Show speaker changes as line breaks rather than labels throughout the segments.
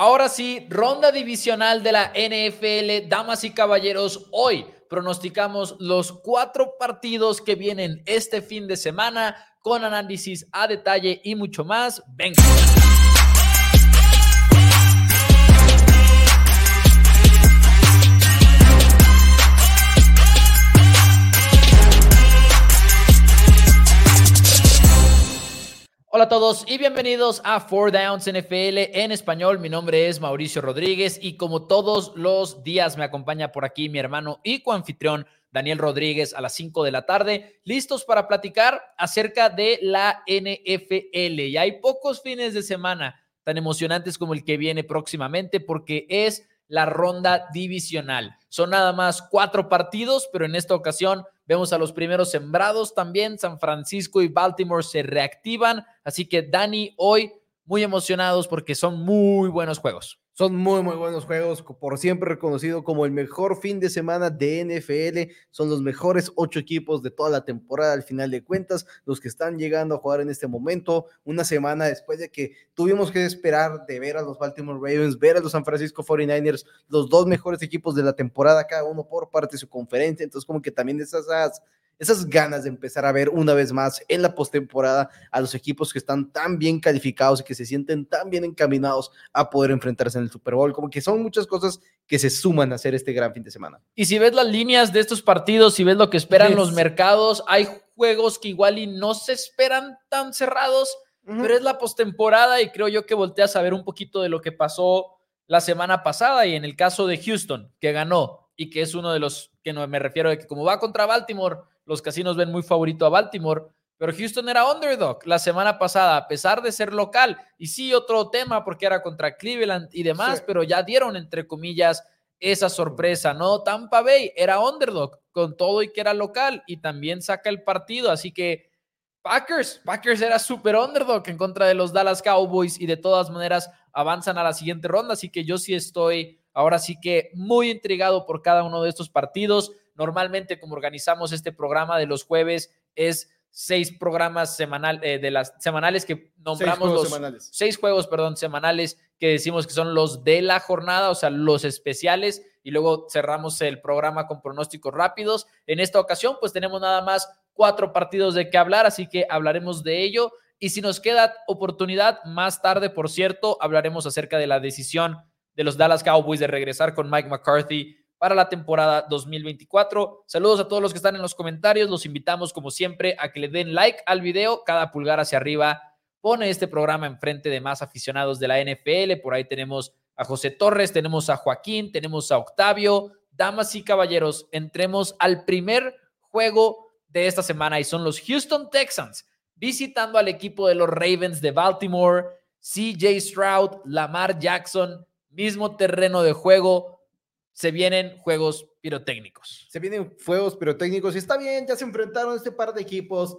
Ahora sí, ronda divisional de la NFL, damas y caballeros, hoy pronosticamos los cuatro partidos que vienen este fin de semana con análisis a detalle y mucho más. Venga. Hola a todos y bienvenidos a Four Downs NFL en español. Mi nombre es Mauricio Rodríguez y como todos los días me acompaña por aquí mi hermano y coanfitrión Daniel Rodríguez a las 5 de la tarde, listos para platicar acerca de la NFL. Y hay pocos fines de semana tan emocionantes como el que viene próximamente porque es la ronda divisional. Son nada más cuatro partidos, pero en esta ocasión vemos a los primeros sembrados también. San Francisco y Baltimore se reactivan. Así que Dani, hoy muy emocionados porque son muy buenos juegos.
Son muy, muy buenos juegos, por siempre reconocido como el mejor fin de semana de NFL. Son los mejores ocho equipos de toda la temporada al final de cuentas, los que están llegando a jugar en este momento, una semana después de que tuvimos que esperar de ver a los Baltimore Ravens, ver a los San Francisco 49ers, los dos mejores equipos de la temporada, cada uno por parte de su conferencia. Entonces, como que también esas esas ganas de empezar a ver una vez más en la postemporada a los equipos que están tan bien calificados y que se sienten tan bien encaminados a poder enfrentarse en el Super Bowl. Como que son muchas cosas que se suman a hacer este gran fin de semana.
Y si ves las líneas de estos partidos, si ves lo que esperan los mercados, hay juegos que igual y no se esperan tan cerrados, pero es la postemporada y creo yo que volteas a ver un poquito de lo que pasó la semana pasada y en el caso de Houston, que ganó y que es uno de los que no me refiero de que como va contra Baltimore, los casinos ven muy favorito a Baltimore, pero Houston era underdog la semana pasada, a pesar de ser local. Y sí, otro tema porque era contra Cleveland y demás, pero ya dieron, entre comillas, esa sorpresa, ¿no? Tampa Bay era underdog con todo y que era local y también saca el partido, así que Packers, Packers era super underdog en contra de los Dallas Cowboys y de todas maneras avanzan a la siguiente ronda, así que yo sí estoy ahora sí que muy intrigado por cada uno de estos partidos. Normalmente, como organizamos este programa de los jueves, es seis programas semanal, eh, de las semanales que nombramos seis los semanales. seis juegos, perdón, semanales que decimos que son los de la jornada, o sea, los especiales, y luego cerramos el programa con pronósticos rápidos. En esta ocasión, pues tenemos nada más cuatro partidos de qué hablar, así que hablaremos de ello. Y si nos queda oportunidad, más tarde, por cierto, hablaremos acerca de la decisión de los Dallas Cowboys de regresar con Mike McCarthy para la temporada 2024. Saludos a todos los que están en los comentarios. Los invitamos, como siempre, a que le den like al video. Cada pulgar hacia arriba pone este programa enfrente de más aficionados de la NFL. Por ahí tenemos a José Torres, tenemos a Joaquín, tenemos a Octavio. Damas y caballeros, entremos al primer juego de esta semana y son los Houston Texans visitando al equipo de los Ravens de Baltimore. CJ Stroud, Lamar Jackson, mismo terreno de juego se vienen juegos pirotécnicos.
Se vienen juegos pirotécnicos y está bien, ya se enfrentaron este par de equipos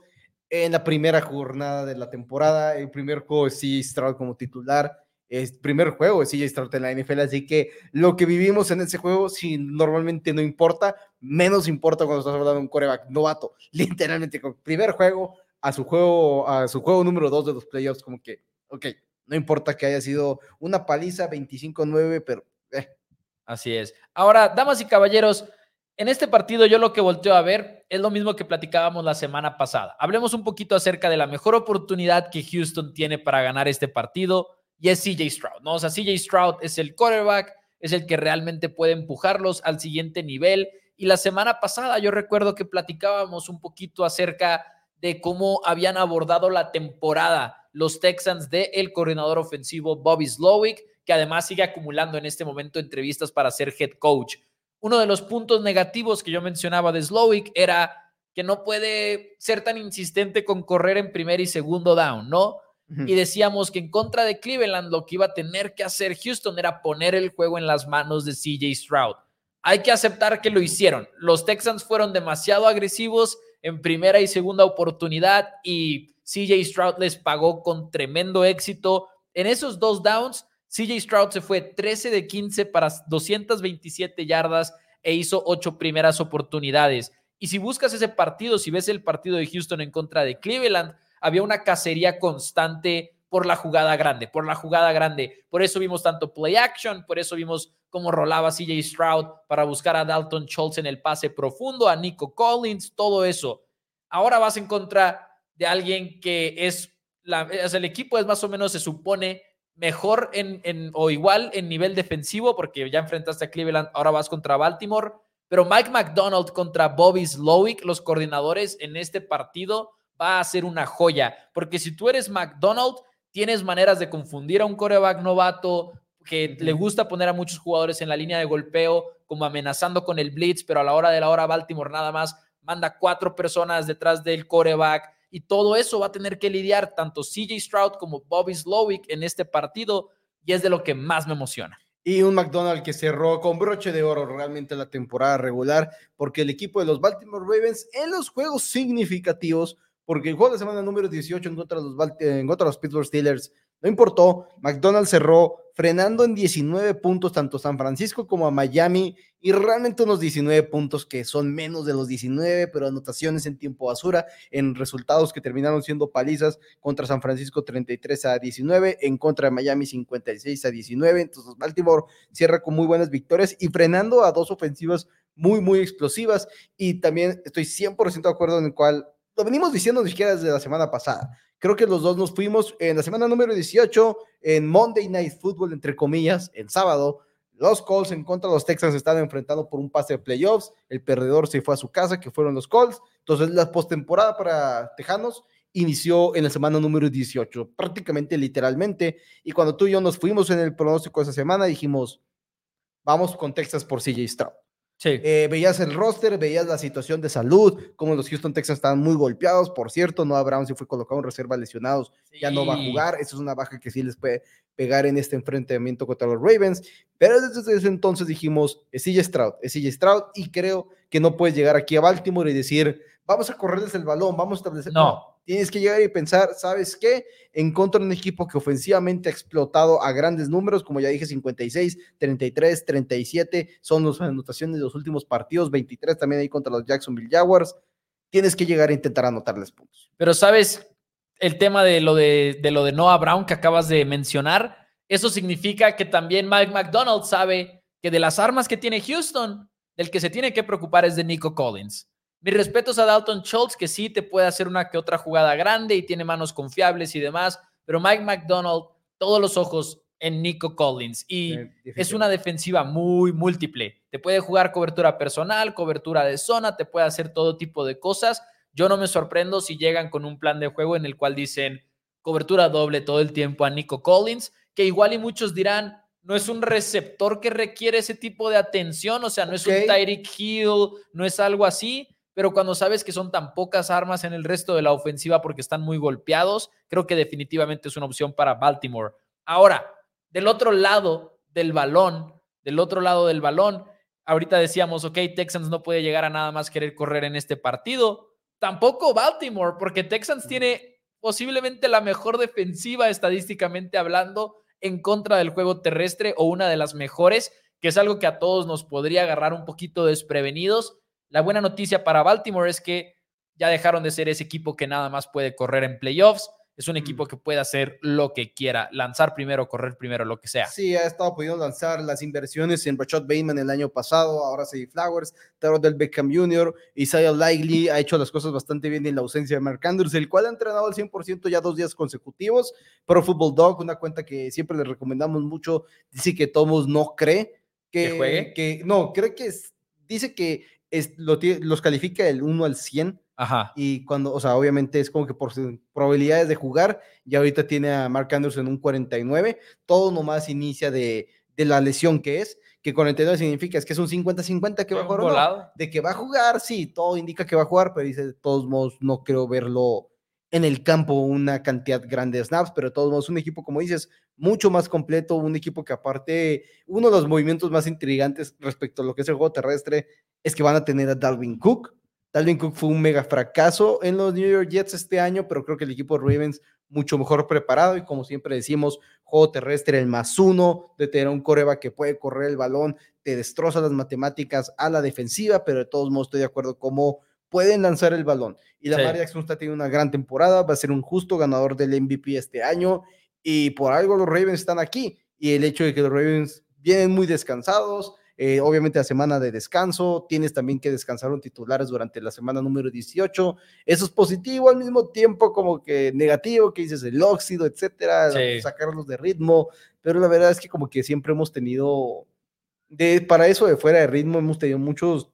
en la primera jornada de la temporada. El primer juego es CJ Stroud como titular. El primer juego es CJ Stroud en la NFL, así que lo que vivimos en ese juego, si normalmente no importa, menos importa cuando estás hablando de un coreback novato. Literalmente, con primer juego a su juego, a su juego número dos de los playoffs, como que, ok, no importa que haya sido una paliza 25-9, pero eh,
Así es. Ahora, damas y caballeros, en este partido yo lo que volteo a ver es lo mismo que platicábamos la semana pasada. Hablemos un poquito acerca de la mejor oportunidad que Houston tiene para ganar este partido y es CJ Stroud, ¿no? O sea, CJ Stroud es el quarterback, es el que realmente puede empujarlos al siguiente nivel. Y la semana pasada yo recuerdo que platicábamos un poquito acerca de cómo habían abordado la temporada los Texans de el coordinador ofensivo Bobby Slowick que además sigue acumulando en este momento entrevistas para ser head coach. Uno de los puntos negativos que yo mencionaba de Slowick era que no puede ser tan insistente con correr en primer y segundo down, ¿no? Y decíamos que en contra de Cleveland lo que iba a tener que hacer Houston era poner el juego en las manos de CJ Stroud. Hay que aceptar que lo hicieron. Los Texans fueron demasiado agresivos en primera y segunda oportunidad y CJ Stroud les pagó con tremendo éxito. En esos dos downs CJ Stroud se fue 13 de 15 para 227 yardas e hizo ocho primeras oportunidades. Y si buscas ese partido, si ves el partido de Houston en contra de Cleveland, había una cacería constante por la jugada grande, por la jugada grande. Por eso vimos tanto play action, por eso vimos cómo rolaba CJ Stroud para buscar a Dalton Schultz en el pase profundo, a Nico Collins, todo eso. Ahora vas en contra de alguien que es, la, el equipo es más o menos, se supone, mejor en, en, o igual en nivel defensivo, porque ya enfrentaste a Cleveland, ahora vas contra Baltimore, pero Mike McDonald contra Bobby Slowick, los coordinadores en este partido, va a ser una joya, porque si tú eres McDonald, tienes maneras de confundir a un coreback novato que le gusta poner a muchos jugadores en la línea de golpeo, como amenazando con el blitz, pero a la hora de la hora Baltimore nada más manda cuatro personas detrás del coreback y todo eso va a tener que lidiar tanto CJ Stroud como Bobby Slowick en este partido y es de lo que más me emociona.
Y un McDonald que cerró con broche de oro realmente la temporada regular, porque el equipo de los Baltimore Ravens en los juegos significativos porque el juego de semana número 18 en contra los, en contra de los Pittsburgh Steelers no importó. McDonald's cerró frenando en 19 puntos tanto San Francisco como a Miami y realmente unos 19 puntos que son menos de los 19, pero anotaciones en tiempo basura, en resultados que terminaron siendo palizas contra San Francisco 33 a 19, en contra de Miami 56 a 19. Entonces Baltimore cierra con muy buenas victorias y frenando a dos ofensivas muy, muy explosivas. Y también estoy 100% de acuerdo en el cual lo venimos diciendo ni siquiera desde la semana pasada. Creo que los dos nos fuimos en la semana número 18, en Monday Night Football, entre comillas, el sábado. Los Colts en contra de los Texans están enfrentando por un pase de playoffs. El perdedor se fue a su casa, que fueron los Colts. Entonces, la postemporada para Tejanos inició en la semana número 18, prácticamente literalmente. Y cuando tú y yo nos fuimos en el pronóstico de esa semana, dijimos, vamos con Texas por CJ Stroud. Eh, veías el roster, veías la situación de salud, como los Houston Texans estaban muy golpeados. Por cierto, Noah Brown se fue colocado en reserva lesionados, ya no va a jugar. Esa es una baja que sí les puede pegar en este enfrentamiento contra los Ravens. Pero desde ese entonces dijimos, es CJ Stroud, es CJ Stroud, y creo que no puedes llegar aquí a Baltimore y decir, vamos a correrles el balón, vamos a establecer.
No.
Tienes que llegar y pensar, ¿sabes qué? En contra de un equipo que ofensivamente ha explotado a grandes números, como ya dije, 56, 33, 37, son las anotaciones de los últimos partidos, 23 también ahí contra los Jacksonville Jaguars. Tienes que llegar a intentar anotarles puntos.
Pero sabes, el tema de lo de, de lo de Noah Brown que acabas de mencionar, eso significa que también Mike McDonald sabe que de las armas que tiene Houston, el que se tiene que preocupar es de Nico Collins. Mis respetos a Dalton Schultz, que sí te puede hacer una que otra jugada grande y tiene manos confiables y demás, pero Mike McDonald, todos los ojos en Nico Collins. Y es una defensiva muy múltiple. Te puede jugar cobertura personal, cobertura de zona, te puede hacer todo tipo de cosas. Yo no me sorprendo si llegan con un plan de juego en el cual dicen cobertura doble todo el tiempo a Nico Collins, que igual y muchos dirán, no es un receptor que requiere ese tipo de atención, o sea, no es un Tyreek Hill, no es algo así, pero cuando sabes que son tan pocas armas en el resto de la ofensiva porque están muy golpeados, creo que definitivamente es una opción para Baltimore. Ahora, del otro lado del balón, del otro lado del balón, ahorita decíamos, ok, Texans no puede llegar a nada más querer correr en este partido. Tampoco Baltimore, porque Texans tiene posiblemente la mejor defensiva estadísticamente hablando en contra del juego terrestre o una de las mejores, que es algo que a todos nos podría agarrar un poquito desprevenidos la buena noticia para Baltimore es que ya dejaron de ser ese equipo que nada más puede correr en playoffs. Es un equipo que puede hacer lo que quiera, lanzar primero, correr primero, lo que sea.
Sí, ha estado pudiendo lanzar las inversiones en Rashad Bateman el año pasado, ahora sí Flowers, del Beckham Jr., Isaiah Likely ha hecho las cosas bastante bien en la ausencia de Mark Andrews, el cual ha entrenado al 100% ya dos días consecutivos. Pro Football Dog, una cuenta que siempre le recomendamos mucho, dice que Tomos no cree que,
juegue.
Que, no, cree que dice que los califica del 1 al 100.
Ajá.
Y cuando, o sea, obviamente es como que por probabilidades de jugar, y ahorita tiene a Mark Anderson en un 49. Todo nomás inicia de, de la lesión que es, que 49 significa es que es un 50-50 que va a jugar. De que va a jugar, sí, todo indica que va a jugar, pero dice, de todos modos, no creo verlo en el campo una cantidad grande de snaps, pero de todos modos, un equipo, como dices, mucho más completo, un equipo que aparte, uno de los movimientos más intrigantes respecto a lo que es el juego terrestre es que van a tener a Dalvin Cook. Dalvin Cook fue un mega fracaso en los New York Jets este año, pero creo que el equipo de Ravens mucho mejor preparado y como siempre decimos, juego terrestre el más uno, de tener un coreba que puede correr el balón, te destroza las matemáticas a la defensiva, pero de todos modos estoy de acuerdo como pueden lanzar el balón. Y la sí. Jackson está teniendo una gran temporada, va a ser un justo ganador del MVP este año y por algo los Ravens están aquí. Y el hecho de que los Ravens vienen muy descansados, eh, obviamente la semana de descanso, tienes también que descansar un titulares durante la semana número 18. Eso es positivo al mismo tiempo como que negativo, que dices el óxido, etcétera, sacarlos de ritmo, pero la verdad es que como que siempre hemos tenido, de, para eso de fuera de ritmo, hemos tenido muchos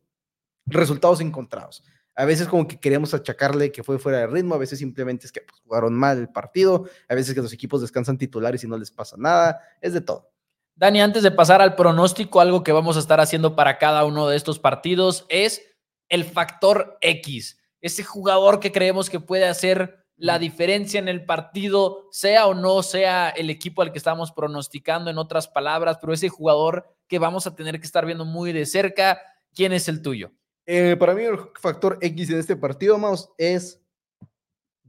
resultados encontrados. A veces como que queríamos achacarle que fue fuera de ritmo, a veces simplemente es que pues, jugaron mal el partido, a veces que los equipos descansan titulares y no les pasa nada, es de todo.
Dani, antes de pasar al pronóstico, algo que vamos a estar haciendo para cada uno de estos partidos es el factor X, ese jugador que creemos que puede hacer la diferencia en el partido, sea o no sea el equipo al que estamos pronosticando, en otras palabras, pero ese jugador que vamos a tener que estar viendo muy de cerca, ¿quién es el tuyo?
Eh, para mí el factor X en este partido, vamos, es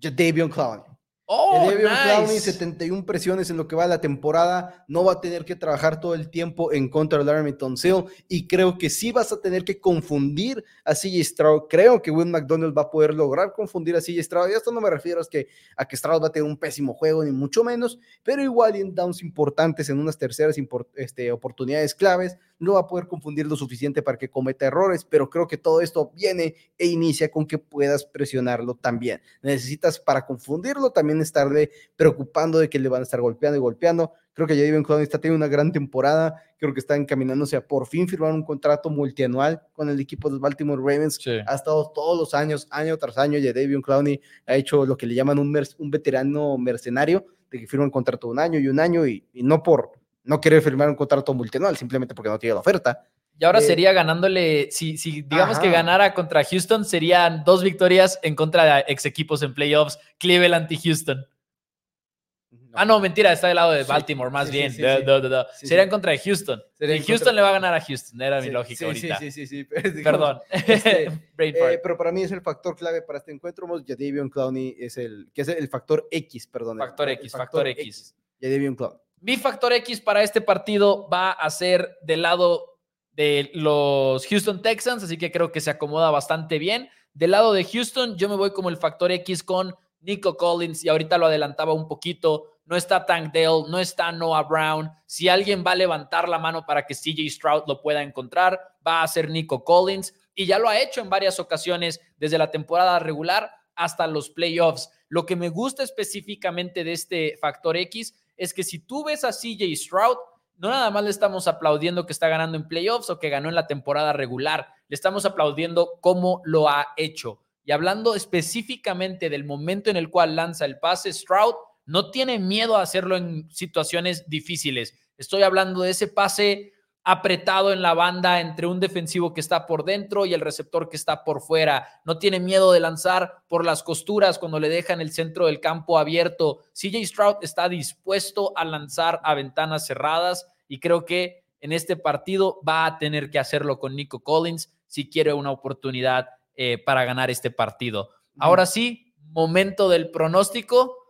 Jadavion Clowney.
Oh, nice.
71 presiones en lo que va la temporada. No va a tener que trabajar todo el tiempo en contra de Laramie Tonsil. Y creo que sí vas a tener que confundir a CJ Stroud. Creo que Will McDonald va a poder lograr confundir a CJ Stroud. Y esto no me refiero a que, a que Stroud va a tener un pésimo juego, ni mucho menos. Pero igual en downs importantes, en unas terceras este, oportunidades claves, no va a poder confundir lo suficiente para que cometa errores, pero creo que todo esto viene e inicia con que puedas presionarlo también. Necesitas para confundirlo también estarle preocupando de que le van a estar golpeando y golpeando. Creo que Jadavion Clowney está teniendo una gran temporada. Creo que está encaminándose a por fin firmar un contrato multianual con el equipo de Baltimore Ravens. Ha estado todos los años, año tras año. Jadavion Clowney ha hecho lo que le llaman un, un veterano mercenario, de que firma un contrato de un año y un año y, y no por no quiere firmar un contrato multianual simplemente porque no tiene la oferta.
Y ahora eh, sería ganándole, si, si digamos que ganara contra Houston, serían dos victorias en contra de ex equipos en playoffs, Cleveland y Houston. Ah, no, mentira, está del lado de Baltimore, más bien. Sería en contra de Houston. y Houston le va a ganar a Houston, era mi lógica ahorita.
Sí, sí, sí,
Perdón.
Este, eh, pero para mí es el factor clave para este encuentro. Jadavion Clowney es el, que es el factor X, perdón.
Factor X, factor, X. X.
Jadavion Clowney.
Mi factor X para este partido va a ser del lado de los Houston Texans, así que creo que se acomoda bastante bien. Del lado de Houston, yo me voy como el factor X con Nico Collins y ahorita lo adelantaba un poquito. No está Tank Dale, no está Noah Brown. Si alguien va a levantar la mano para que CJ Stroud lo pueda encontrar, va a ser Nico Collins y ya lo ha hecho en varias ocasiones desde la temporada regular hasta los playoffs. Lo que me gusta específicamente de este factor X es que si tú ves a CJ Stroud, no nada más le estamos aplaudiendo que está ganando en playoffs o que ganó en la temporada regular, le estamos aplaudiendo cómo lo ha hecho. Y hablando específicamente del momento en el cual lanza el pase, Stroud no tiene miedo a hacerlo en situaciones difíciles. Estoy hablando de ese pase apretado en la banda entre un defensivo que está por dentro y el receptor que está por fuera. No tiene miedo de lanzar por las costuras cuando le dejan el centro del campo abierto. CJ Stroud está dispuesto a lanzar a ventanas cerradas y creo que en este partido va a tener que hacerlo con Nico Collins si quiere una oportunidad eh, para ganar este partido. Ahora sí, momento del pronóstico.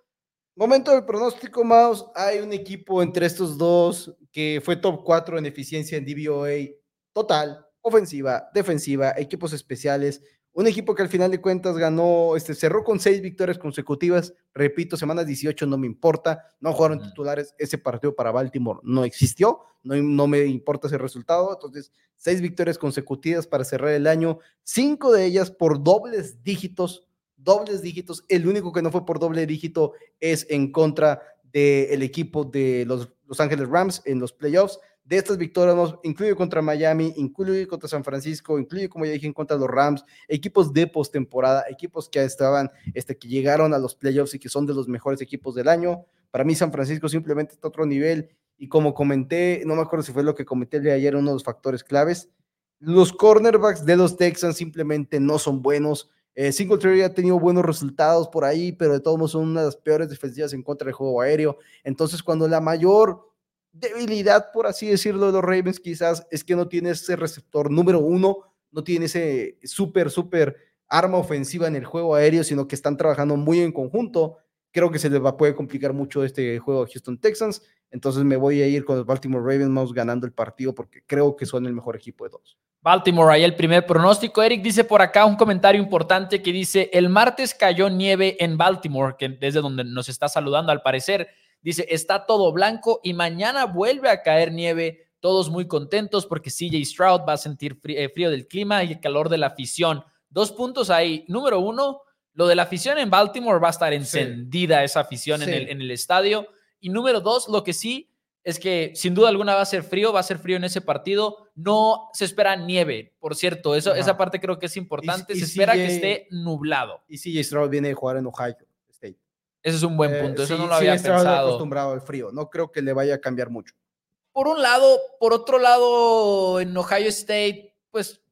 Momento del pronóstico, Maus. Hay un equipo entre estos dos que fue top 4 en eficiencia en DVOA total, ofensiva, defensiva, equipos especiales. Un equipo que al final de cuentas ganó, este, cerró con seis victorias consecutivas. Repito, semanas 18 no me importa. No jugaron titulares. Ese partido para Baltimore no existió. No, no me importa ese resultado. Entonces, seis victorias consecutivas para cerrar el año. Cinco de ellas por dobles dígitos dobles dígitos. El único que no fue por doble dígito es en contra del equipo de los Los Ángeles Rams en los playoffs. De estas victorias, incluye contra Miami, incluye contra San Francisco, incluye, como ya dije, contra de los Rams, equipos de postemporada, equipos que estaban, este, que llegaron a los playoffs y que son de los mejores equipos del año. Para mí, San Francisco simplemente está a otro nivel. Y como comenté, no me acuerdo si fue lo que comenté de ayer, uno de los factores claves. Los cornerbacks de los Texans simplemente no son buenos eh, Singletary ha tenido buenos resultados por ahí, pero de todos modos son una de las peores defensivas en contra del juego aéreo. Entonces, cuando la mayor debilidad, por así decirlo, de los Ravens quizás es que no tiene ese receptor número uno, no tiene ese súper, súper arma ofensiva en el juego aéreo, sino que están trabajando muy en conjunto. Creo que se les va poder complicar mucho este juego a Houston Texans. Entonces me voy a ir con los Baltimore Ravens ganando el partido porque creo que son el mejor equipo de todos.
Baltimore, ahí el primer pronóstico. Eric dice por acá un comentario importante que dice, el martes cayó nieve en Baltimore, que desde donde nos está saludando al parecer. Dice, está todo blanco y mañana vuelve a caer nieve. Todos muy contentos porque CJ Stroud va a sentir eh, frío del clima y el calor de la afición. Dos puntos ahí. Número uno, lo de la afición en Baltimore va a estar encendida esa afición en, el, en el estadio. Y número dos, lo que sí es que sin duda alguna va a ser frío, va a ser frío en ese partido. No se espera nieve, por cierto, eso, esa parte creo que es importante. se espera que esté nublado.
Y CJ Stroud viene a jugar en Ohio State.
Ese es un buen eh, punto, eso no lo había pensado.
Acostumbrado al frío, no creo que le vaya a cambiar mucho.
Por un lado, por otro lado, en Ohio State, pues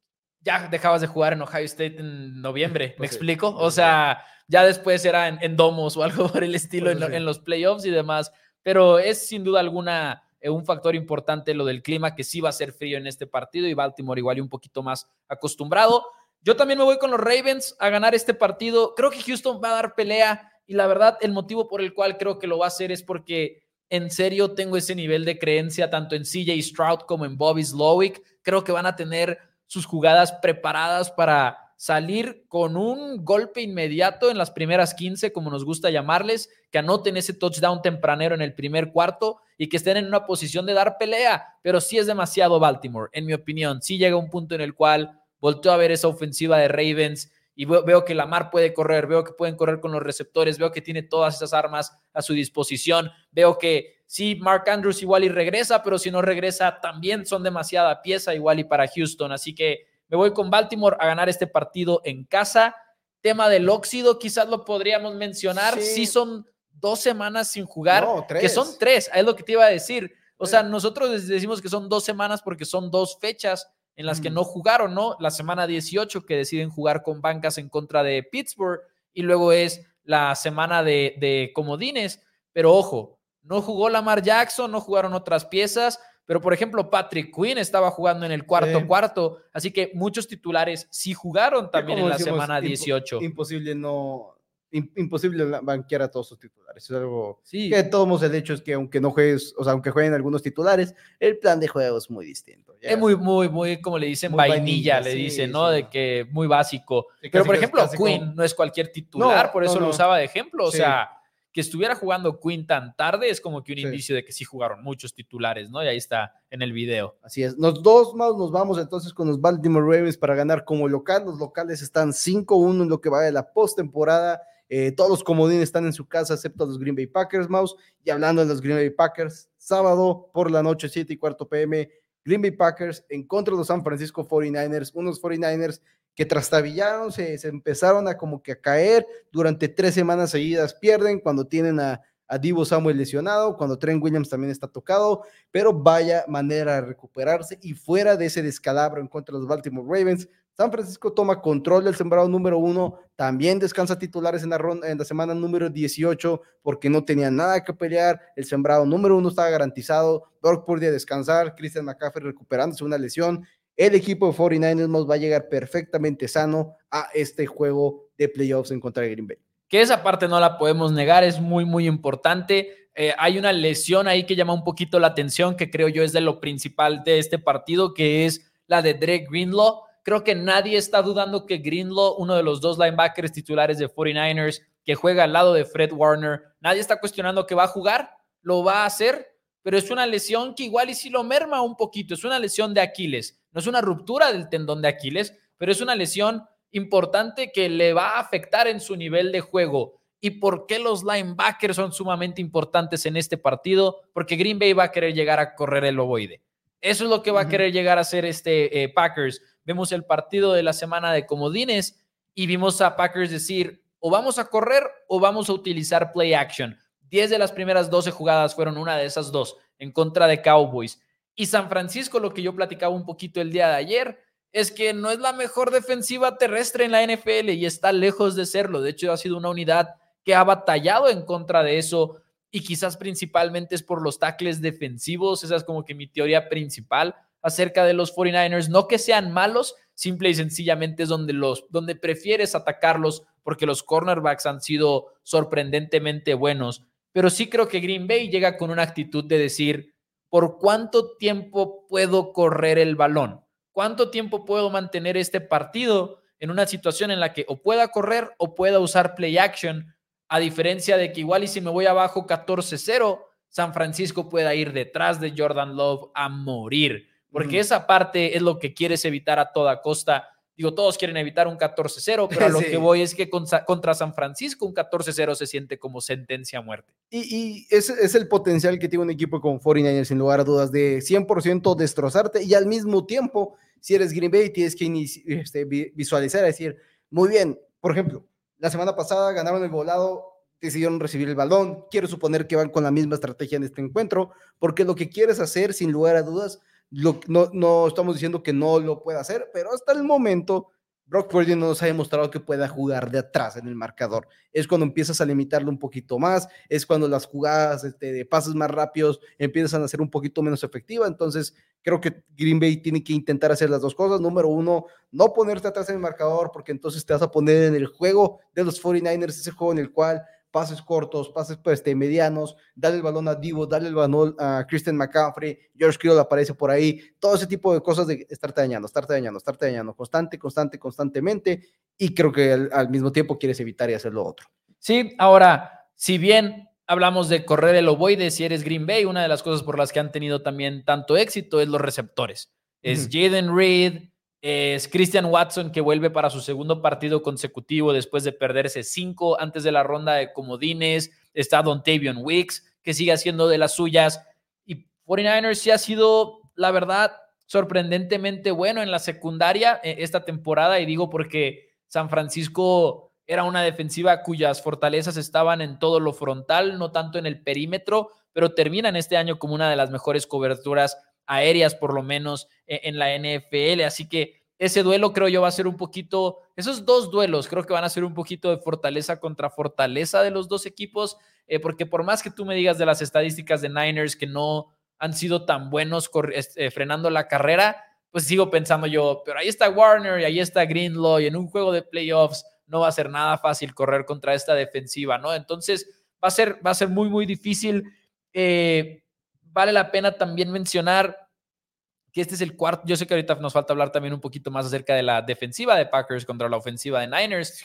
ya dejabas de jugar en Ohio State en noviembre, ¿me pues explico? O sea, ya después era en, domos o algo por el estilo pues en los playoffs y demás pero es sin duda alguna eh, un factor importante lo del clima, que sí va a ser frío en este partido y Baltimore igual y un poquito más acostumbrado. Yo también me voy con los Ravens a ganar este partido. Creo que Houston va a dar pelea y la verdad el motivo por el cual creo que lo va a hacer es porque en serio tengo ese nivel de creencia tanto en CJ Stroud como en Bobby Slowick. Creo que van a tener sus jugadas preparadas para salir con un golpe inmediato en las primeras 15, como nos gusta llamarles, que anoten ese touchdown tempranero en el primer cuarto y que estén en una posición de dar pelea, pero sí es demasiado Baltimore, en mi opinión. Sí llega un punto en el cual volteo a ver esa ofensiva de Ravens y veo que Lamar puede correr, veo que pueden correr con los receptores, veo que tiene todas esas armas a su disposición, veo que sí, Mark Andrews igual y regresa, pero si no regresa también son demasiada pieza igual y para Houston, así que me voy con Baltimore a ganar este partido en casa. Tema del óxido, quizás lo podríamos mencionar. Sí, son dos semanas sin jugar, que son tres, es lo que te iba a decir. O sea, nosotros decimos que son dos semanas porque son dos fechas en las que no jugaron, ¿no? La semana 18 que deciden jugar con bancas en contra de Pittsburgh y luego es la semana de, de comodines. Pero ojo, no jugó Lamar Jackson, no jugaron otras piezas. Pero, por ejemplo, Patrick Quinn estaba jugando en el cuarto cuarto, así que muchos titulares sí jugaron también en la semana 18.
Imposible no, imposible banquear a todos sus titulares. Es algo sí. que todos el hecho es que aunque no juegues, o sea, aunque jueguen algunos titulares, el plan de juego es muy distinto.
Es muy, muy, muy, como le dicen, vainilla, le dicen, ¿no? De que muy básico. Pero, por ejemplo, Quinn no es cualquier titular, por eso lo usaba de ejemplo. O sea, que estuviera jugando Quinn tan tarde es como que un indicio de que sí jugaron muchos titulares, ¿no? Y ahí está en el video.
Así es. Los dos más nos vamos entonces con los Baltimore Ravens para ganar como local. Los locales están 5-1 en lo que va de la postemporada. Eh, todos los comodines están en su casa, excepto los Green Bay Packers, Mouse. Y hablando de los Green Bay Packers, sábado por la noche, 7 y cuarto pm, Green Bay Packers en contra de los San Francisco 49ers, unos 49ers que trastabillaron, se, se empezaron a como que a caer durante tres semanas seguidas, pierden cuando tienen a, a Divo Samuel lesionado, cuando Trent Williams también está tocado, pero vaya manera de recuperarse y fuera de ese descalabro en contra de los Baltimore Ravens, San Francisco toma control del sembrado número uno, también descansa titulares en la, ronda, en la semana número 18 porque no tenía nada que pelear, el sembrado número uno estaba garantizado, Dork podía descansar, Christian McCaffrey recuperándose una lesión, el equipo de 49ers va a llegar perfectamente sano a este juego de playoffs en contra de Green Bay.
Que esa parte no la podemos negar, es muy, muy importante. Eh, hay una lesión ahí que llama un poquito la atención, que creo yo es de lo principal de este partido, que es la de Drake Greenlaw. Creo que nadie está dudando que Greenlaw, uno de los dos linebackers titulares de 49ers, que juega al lado de Fred Warner, nadie está cuestionando que va a jugar, lo va a hacer, pero es una lesión que igual y si lo merma un poquito, es una lesión de Aquiles. No es una ruptura del tendón de Aquiles, pero es una lesión importante que le va a afectar en su nivel de juego. ¿Y por qué los linebackers son sumamente importantes en este partido? Porque Green Bay va a querer llegar a correr el ovoide. Eso es lo que va a querer llegar a hacer este eh, Packers. Vemos el partido de la semana de comodines y vimos a Packers decir, o vamos a correr o vamos a utilizar play action. Diez de las primeras 12 jugadas fueron una de esas dos en contra de Cowboys. Y San Francisco, lo que yo platicaba un poquito el día de ayer, es que no es la mejor defensiva terrestre en la NFL y está lejos de serlo. De hecho, ha sido una unidad que ha batallado en contra de eso y quizás principalmente es por los tackles defensivos. Esa es como que mi teoría principal acerca de los 49ers. No que sean malos, simple y sencillamente es donde, los, donde prefieres atacarlos porque los cornerbacks han sido sorprendentemente buenos. Pero sí creo que Green Bay llega con una actitud de decir, por cuánto tiempo puedo correr el balón, cuánto tiempo puedo mantener este partido en una situación en la que o pueda correr o pueda usar play action a diferencia de que igual y si me voy abajo 14-0, San Francisco pueda ir detrás de Jordan Love a morir, porque esa parte es lo que quieres evitar a toda costa. Digo, todos quieren evitar un 14-0, pero a lo que voy es que contra San Francisco un 14-0 se siente como sentencia a muerte.
Y, y ese es el potencial que tiene un equipo como 49ers, sin lugar a dudas, de 100% destrozarte y al mismo tiempo, si eres Green Bay, tienes que este, visualizar, decir, muy bien, por ejemplo, la semana pasada ganaron el volado, decidieron recibir el balón. Quiero suponer que van con la misma estrategia en este encuentro, porque lo que quieres hacer, sin lugar a dudas, lo, no, no estamos diciendo que no lo pueda hacer, pero hasta el momento Brock Purdy no nos ha demostrado que pueda jugar de atrás en el marcador. Es cuando empiezas a limitarlo un poquito más, es cuando las jugadas este, de pases más rápidos empiezan a ser un poquito menos efectivas. Entonces, creo que Green Bay tiene que intentar hacer las dos cosas. Número uno, no ponerte atrás en el marcador, porque entonces te vas a poner en el juego de los 49ers, ese juego en el cual pases cortos, pases pues, este, medianos, dale el balón a Divo, dale el balón a Christian McCaffrey, George Kittle aparece por ahí, todo ese tipo de cosas de estarte dañando, estarte dañando, estarte dañando, constante, constante, constantemente, y creo que al, mismo tiempo quieres evitar y hacer lo otro.
Sí, ahora, si bien hablamos de correr el ovoide, si eres Green Bay, una de las cosas por las que han tenido también tanto éxito es los receptores. Es Jaden Reed, es Christian Watson que vuelve para su segundo partido consecutivo después de perderse cinco antes de la ronda de comodines. Está Don Tavion Wicks que sigue haciendo de las suyas. Y 49ers sí ha sido, la verdad, sorprendentemente bueno en la secundaria eh, esta temporada. Y digo porque San Francisco era una defensiva cuyas fortalezas estaban en todo lo frontal, no tanto en el perímetro, pero terminan este año como una de las mejores coberturas aéreas, por lo menos e-, en la NFL. Así que ese duelo creo yo va a ser un poquito, esos dos duelos creo que van a ser un poquito de fortaleza contra fortaleza de los dos equipos, eh, porque por más que tú me digas de las estadísticas de Niners que no han sido tan buenos eh, frenando la carrera, pues sigo pensando yo, pero ahí está Warner y ahí está Greenlaw y en un juego de playoffs no va a ser nada fácil correr contra esta defensiva, ¿no? Entonces va a ser, va a ser muy, muy difícil. Eh, vale la pena también mencionar que este es el cuarto, yo sé que ahorita nos falta hablar también un poquito más acerca de la defensiva de Packers contra la ofensiva de Niners,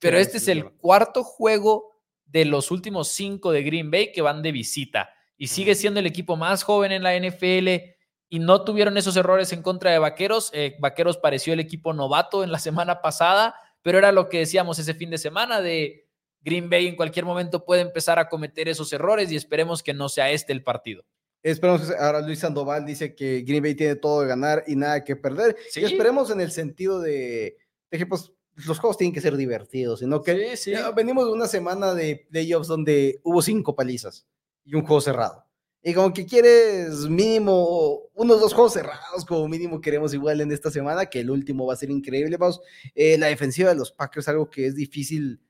pero este es el cuarto juego de los últimos cinco de Green Bay que van de visita y sigue siendo el equipo más joven en la NFL y no tuvieron esos errores en contra de Vaqueros. Eh, Vaqueros pareció el equipo novato en la semana pasada, pero era lo que decíamos ese fin de semana de Green Bay en cualquier momento puede empezar a cometer esos errores y esperemos que no sea este el partido.
Esperemos que ahora Luis Sandoval dice que Green Bay tiene todo de ganar y nada que perder. Y esperemos en el sentido de, que pues, los juegos tienen que ser divertidos, sino que venimos de una semana de playoffs donde hubo cinco palizas y un juego cerrado. Y como que quieres mínimo unos dos juegos cerrados, como mínimo queremos igual en esta semana, que el último va a ser increíble. Vamos, eh, la defensiva de los Packers, algo que es difícil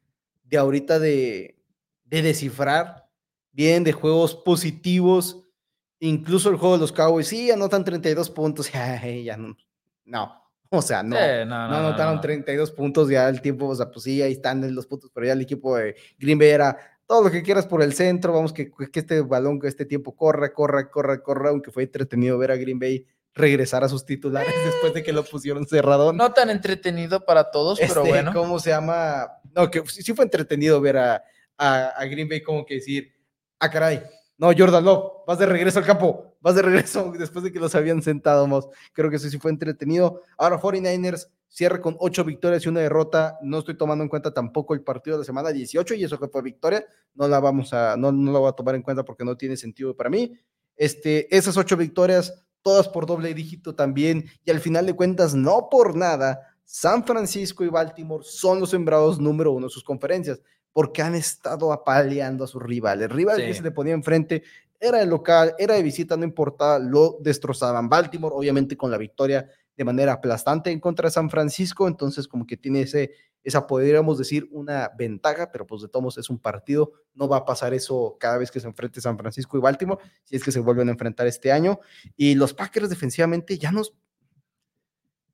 de ahorita de, de descifrar, bien de juegos positivos Incluso el juego de los Cowboys, sí, anotan 32 puntos. ya no. No. O sea, no. no, anotaron 32 puntos ya el tiempo. O sea, pues sí, ahí están los puntos, pero ya el equipo de Green Bay era todo lo que quieras por el centro. Vamos, que, que este balón, que este tiempo corra, corra, corra, corra. Aunque fue entretenido ver a Green Bay regresar a sus titulares después de que lo pusieron cerrado.
No tan entretenido para todos, pero este, bueno.
¿Cómo se llama? No, que sí fue entretenido ver a, a, a Green Bay como que decir, ah, caray, no, Jordan Love, vas de regreso al campo, vas de regreso después de que los habían sentado. Creo que eso sí fue entretenido. Ahora 49ers cierra con ocho victorias y una derrota. No estoy tomando en cuenta tampoco el partido de la semana 18 y eso que fue victoria. No la vamos a, no, no la voy a tomar en cuenta porque no tiene sentido para mí. Este, esas ocho victorias, todas por doble dígito también. Y al final de cuentas, no por nada, San Francisco y Baltimore son los sembrados número uno de sus conferencias porque han estado apaleando a sus rivales. Rival que se le ponía enfrente era de local, era de visita, no importaba, lo destrozaban. Baltimore, obviamente, con la victoria de manera aplastante en contra de San Francisco, entonces como que tiene ese, esa, podríamos decir, una ventaja, pero pues de todos es un partido, no va a pasar eso cada vez que se enfrente San Francisco y Baltimore, si es que se vuelven a enfrentar este año. Y los Packers defensivamente ya nos...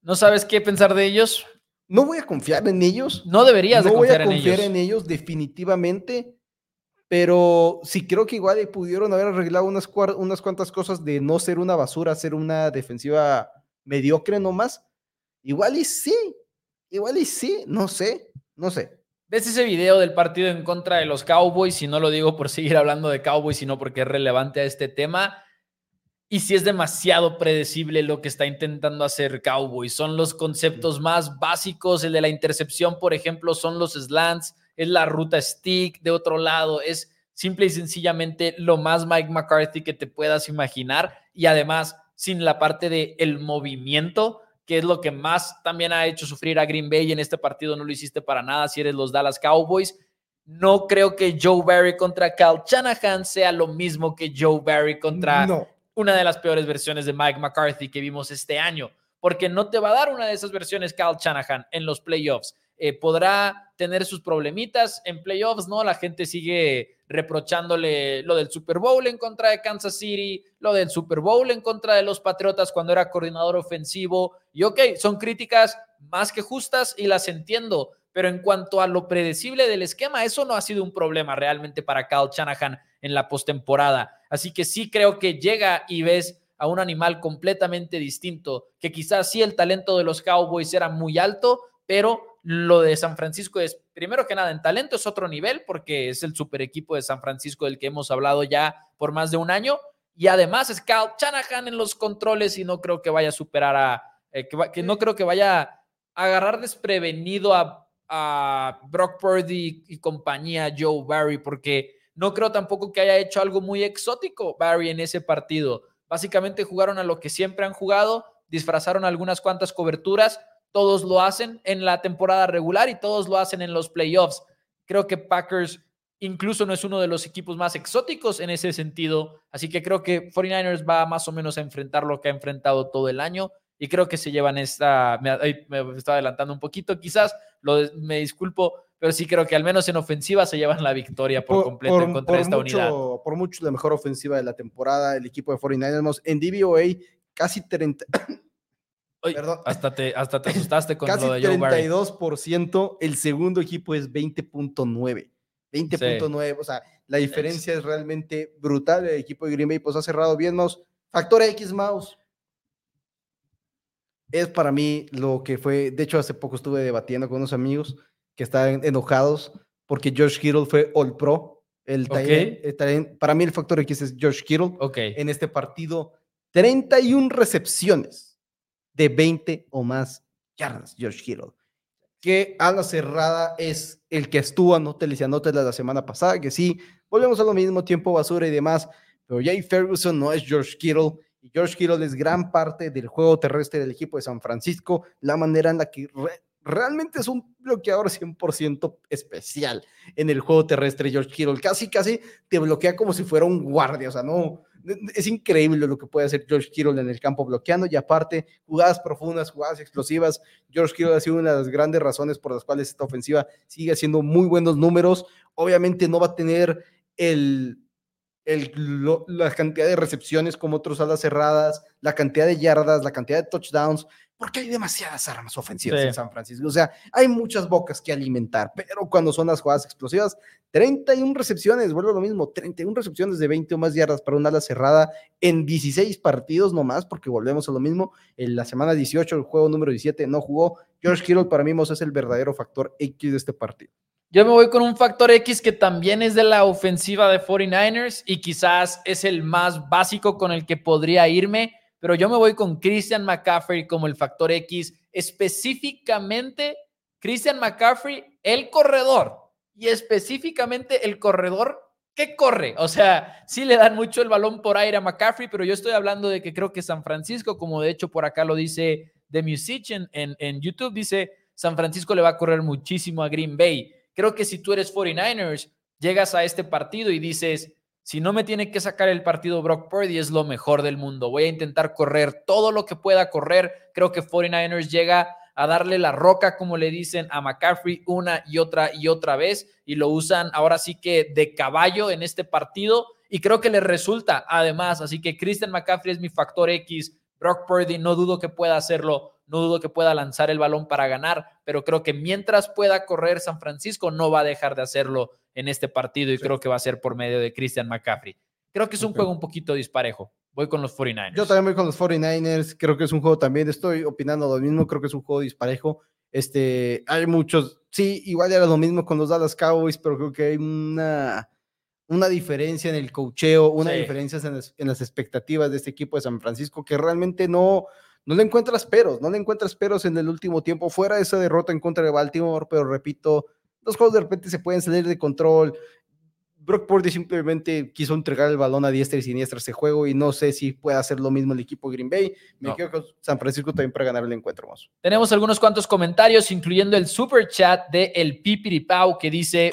¿No sabes qué pensar de ellos?
No voy a confiar en ellos.
No deberías
no
confiar,
voy a confiar en, ellos. definitivamente, pero sí creo que igual pudieron haber arreglado unas, unas cuantas cosas de no ser una basura, ser una defensiva mediocre nomás. Igual y sí, igual y sí, no sé, no sé.
¿Ves ese video del partido en contra de los Cowboys? Y no lo digo por seguir hablando de Cowboys, sino porque es relevante a este tema. Y si es demasiado predecible lo que está intentando hacer Cowboys. Son los conceptos más básicos. El de la intercepción, por ejemplo, son los slants, es la ruta stick. De otro lado, es simple y sencillamente lo más Mike McCarthy que te puedas imaginar. Y además, sin la parte del el movimiento que es lo que más también ha hecho sufrir a Green Bay. En este partido no lo hiciste para nada si eres los Dallas Cowboys. No creo que Joe Barry contra Cal Shanahan sea lo mismo que Joe Barry contra una de las peores versiones de Mike McCarthy que vimos este año, porque no te va a dar una de esas versiones Cal Shanahan en los playoffs. Eh, podrá tener sus problemitas en playoffs, ¿no? La gente sigue reprochándole lo del Super Bowl en contra de Kansas City, lo del Super Bowl en contra de los Patriotas cuando era coordinador ofensivo. Y ok, son críticas más que justas y las entiendo, pero en cuanto a lo predecible del esquema, eso no ha sido un problema realmente para Kyle Shanahan en la postemporada. Así que sí creo que llega y ves a un animal completamente distinto, que quizás sí el talento de los Cowboys era muy alto, pero lo de San Francisco es, primero que nada, en talento es otro nivel porque es el super equipo de San Francisco del que hemos hablado ya por más de un año. Y además es Kyle Shanahan en los controles y no creo que vaya a superar a, eh, que, no creo que vaya a agarrar desprevenido a, a Brock Purdy y compañía, Joe Barry, porque no creo tampoco que haya hecho algo muy exótico Barry en ese partido. Básicamente jugaron a lo que siempre han jugado, disfrazaron algunas cuantas coberturas, todos lo hacen en la temporada regular y todos lo hacen en los playoffs. Creo que Packers incluso no es uno de los equipos más exóticos en ese sentido, así que creo que 49ers va más o menos a enfrentar lo que ha enfrentado todo el año y creo que se llevan esta, me, me adelantando un poquito, quizás lo, me disculpo, pero sí creo que al menos en ofensiva se llevan la victoria por, completo contra esta unidad.
Por mucho la mejor ofensiva de la temporada, el equipo de 49ers en DVOA casi 30,
Perdón. Hasta te, hasta te asustaste con
Casi
lo de Joe
32%, el segundo equipo es 20.9. 20.9, o sea, la diferencia es realmente brutal. El equipo de Green Bay pues ha cerrado bien, Mouse. Factor X, Mouse. Es para mí lo que fue, de hecho hace poco estuve debatiendo con unos amigos que estaban enojados porque George Kittle fue All Pro. El para mí el factor X es George Kittle.
Okay.
En este partido, 31 recepciones de 20 o más yardas, George Kittle. Que a la cerrada es el que estuvo, no te de la semana pasada, que sí, volvemos a lo mismo, tiempo basura y demás, pero Jay Ferguson no es George Kittle, y George Kittle es gran parte del juego terrestre del equipo de San Francisco, la manera en la que realmente es un bloqueador 100% especial en el juego terrestre George Kittle, casi casi te bloquea como si fuera un guardia, o sea, no, es increíble lo que puede hacer George Kittle en el campo bloqueando y aparte jugadas profundas, jugadas explosivas. George Kittle ha sido una de las grandes razones por las cuales esta ofensiva sigue haciendo muy buenos números. Obviamente no va a tener el, el, la cantidad de recepciones como otros alas cerradas, la cantidad de yardas, la cantidad de touchdowns, porque hay demasiadas armas ofensivas en San Francisco. O sea, hay muchas bocas que alimentar, pero cuando son las jugadas explosivas, 31 recepciones, vuelvo a lo mismo, 31 recepciones de 20 o más yardas para una ala cerrada en 16 partidos nomás, porque volvemos a lo mismo. En la semana 18, el juego número 17 no jugó. George Kittle para mí es el verdadero factor X de este partido.
Yo me voy con un factor X que también es de la ofensiva de 49ers y quizás es el más básico con el que podría irme pero yo me voy con Christian McCaffrey como el factor X, específicamente Christian McCaffrey, el corredor, y específicamente el corredor que corre. O sea, sí le dan mucho el balón por aire a McCaffrey, pero yo estoy hablando de que creo que San Francisco, como de hecho por acá lo dice The Musician en, en YouTube, dice San Francisco le va a correr muchísimo a Green Bay. Creo que si tú eres 49ers, llegas a este partido y dices, si no me tiene que sacar el partido Brock Purdy, es lo mejor del mundo. Voy a intentar correr todo lo que pueda correr. Creo que 49ers llega a darle la roca, como le dicen a McCaffrey, una y otra y otra vez. Y lo usan ahora sí que de caballo en este partido. Y creo que le resulta además. Así que Christian McCaffrey es mi factor X. Brock Purdy no dudo que pueda hacerlo. No dudo que pueda lanzar el balón para ganar. Pero creo que mientras pueda correr San Francisco, no va a dejar de hacerlo en este partido y creo que va a ser por medio de Christian McCaffrey. Creo que es un juego un poquito disparejo. Voy con los 49ers.
Yo también voy con los 49ers. Creo que es un juego también, estoy opinando lo mismo, creo que es un juego disparejo. Este, hay muchos, sí, igual era lo mismo con los Dallas Cowboys, pero creo que hay una, una diferencia en el cocheo, una diferencia en las, en las, expectativas de este equipo de San Francisco que realmente no, no le encuentras peros, no le encuentras peros en el último tiempo, fuera de esa derrota en contra de Baltimore, pero repito, los juegos de repente se pueden salir de control. Brock Purdy simplemente quiso entregar el balón a diestra y siniestra ese juego y no sé si puede hacer lo mismo el equipo Green Bay. Me quedo con San Francisco también para ganar el encuentro. Más.
Tenemos algunos cuantos comentarios, incluyendo el super chat de El Pipiripau que dice...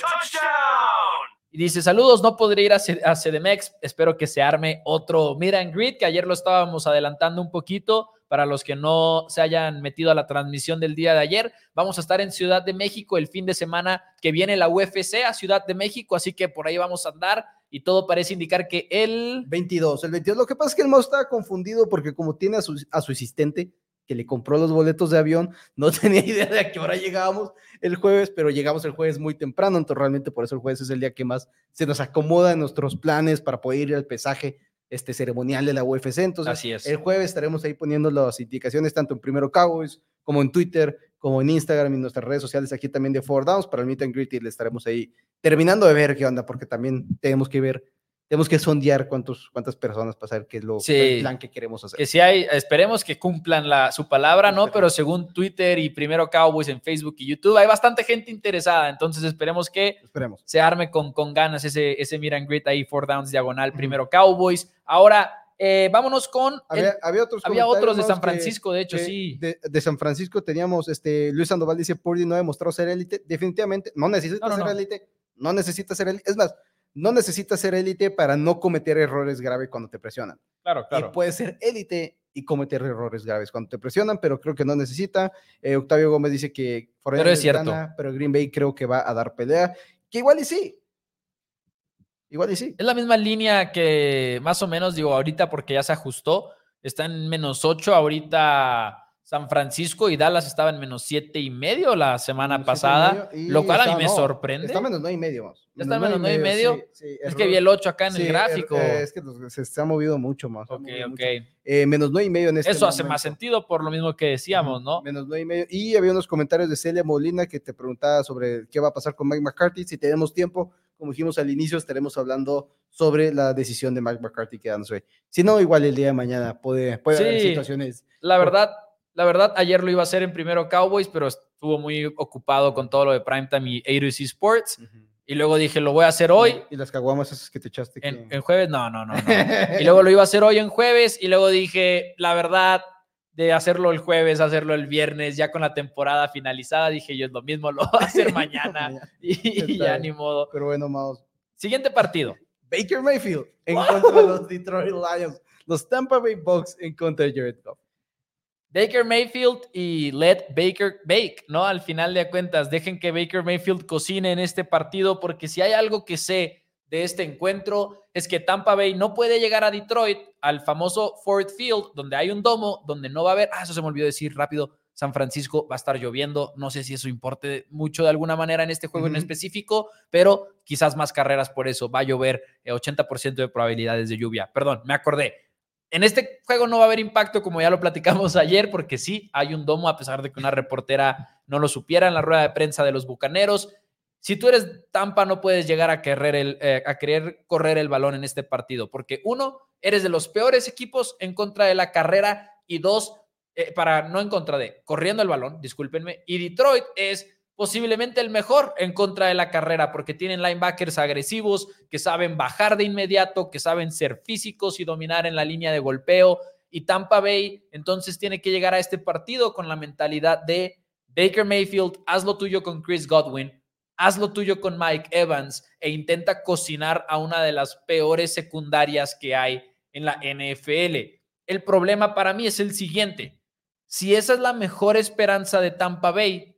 Y dice, saludos, no podré ir a, a CDMX, espero que se arme otro Mira and Greet, que ayer lo estábamos adelantando un poquito, para los que no se hayan metido a la transmisión del día de ayer. Vamos a estar en Ciudad de México el fin de semana que viene la UFC a Ciudad de México, así que por ahí vamos a andar y todo parece indicar que el
22, el 22. Lo que pasa es que el Mau estaba confundido porque como tiene a su, a su asistente que le compró los boletos de avión, no tenía idea de a qué hora llegábamos el jueves, pero llegamos el jueves muy temprano, entonces realmente por eso el jueves es el día que más se nos acomoda en nuestros planes para poder ir al pesaje este ceremonial de la UFC. Entonces,
Así es.
el jueves estaremos ahí poniendo las indicaciones tanto en Primero Cowboys como en Twitter, como en Instagram y en nuestras redes sociales aquí también de Four Downs para el Meet and Greet y le estaremos ahí terminando de ver qué onda, porque también tenemos que ver tenemos que sondear cuántos, cuántas personas pasar, qué es lo el plan que queremos hacer.
Que si hay, esperemos que cumplan la, su palabra, ¿no? Pero según Twitter y primero Cowboys en Facebook y YouTube, hay bastante gente interesada. Entonces esperemos que
esperemos.
se arme con, con ganas ese, ese Miran Grit ahí, four downs diagonal, primero Cowboys. Ahora, eh, vámonos con.
Había, había otros,
había otros de San Francisco, de hecho, sí.
De, San Francisco teníamos este Luis Sandoval dice: Purdy no demostró ser élite. Definitivamente no necesita ser élite. No necesita ser élite. Es más, no necesitas ser élite para no cometer errores graves cuando te presionan.
Claro, claro.
Y puedes ser élite y cometer errores graves cuando te presionan, pero creo que no necesita. Eh, Octavio Gómez dice que
pero es cierto.
pero Green Bay creo que va a dar pelea, que igual y sí. Igual y sí.
Es la misma línea que más o menos, digo, ahorita porque ya se ajustó, está en menos 8 ahorita San Francisco y Dallas estaban en menos siete y medio la semana pasada, lo cual a mí me sorprende.
Está menos nueve y medio.
¿Ya está menos nueve y medio? es que vi el 8 acá en el er, gráfico.
Eh, es que se, ha movido mucho más.
Ok, ok.
Eh, menos nueve y medio en este
Eso hace más sentido por lo mismo que decíamos, ¿no?
Menos nueve y medio. Y había unos comentarios de Celia Molina que te preguntaba sobre qué va a pasar con Mike McCarthy. Si tenemos tiempo, como dijimos al inicio, estaremos hablando sobre la decisión de Mike McCarthy quedándose. Si no, igual el día de mañana puede, puede haber situaciones.
La verdad la verdad, ayer lo iba a hacer en primero Cowboys, pero estuvo muy ocupado con todo lo de Primetime y A2C Sports. Y luego dije, lo voy a hacer hoy.
¿Y las caguamas esas que te echaste?
En, jueves, no, no, no. y luego lo iba a hacer hoy en jueves. Y luego dije, la verdad, de hacerlo el jueves, hacerlo el viernes, ya con la temporada finalizada, dije yo es lo mismo, lo voy a hacer mañana. y, ya ni modo.
Pero bueno, Maos.
Siguiente partido.
Baker Mayfield en contra de los Detroit Lions. Los Tampa Bay Bucks en contra de Jared Goff.
Baker Mayfield y let Baker bake, ¿no? Al final de cuentas, dejen que Baker Mayfield cocine en este partido, porque si hay algo que sé de este encuentro es que Tampa Bay no puede llegar a Detroit, al famoso Ford Field, donde hay un domo, donde no va a haber, ah, eso se me olvidó decir rápido, San Francisco va a estar lloviendo, no sé si eso importe mucho de alguna manera en este juego en específico, pero quizás más carreras por eso, va a llover 80% eh, de probabilidades de lluvia. Perdón, me acordé, en este juego no va a haber impacto, como ya lo platicamos ayer, porque sí, hay un domo, a pesar de que una reportera no lo supiera en la rueda de prensa de los Bucaneros. Si tú eres Tampa, no puedes llegar a querer, eh, a querer correr el balón en este partido, porque uno, eres de los peores equipos en contra de la carrera y dos, eh, para no en contra de, corriendo el balón, discúlpenme, y Detroit es posiblemente el mejor en contra de la carrera, porque tienen linebackers agresivos que saben bajar de inmediato, que saben ser físicos y dominar en la línea de golpeo. Y Tampa Bay entonces tiene que llegar a este partido con la mentalidad de Baker Mayfield, haz lo tuyo con Chris Godwin, haz lo tuyo con Mike Evans e intenta cocinar a una de las peores secundarias que hay en la NFL. El problema para mí es el siguiente. Si esa es la mejor esperanza de Tampa Bay,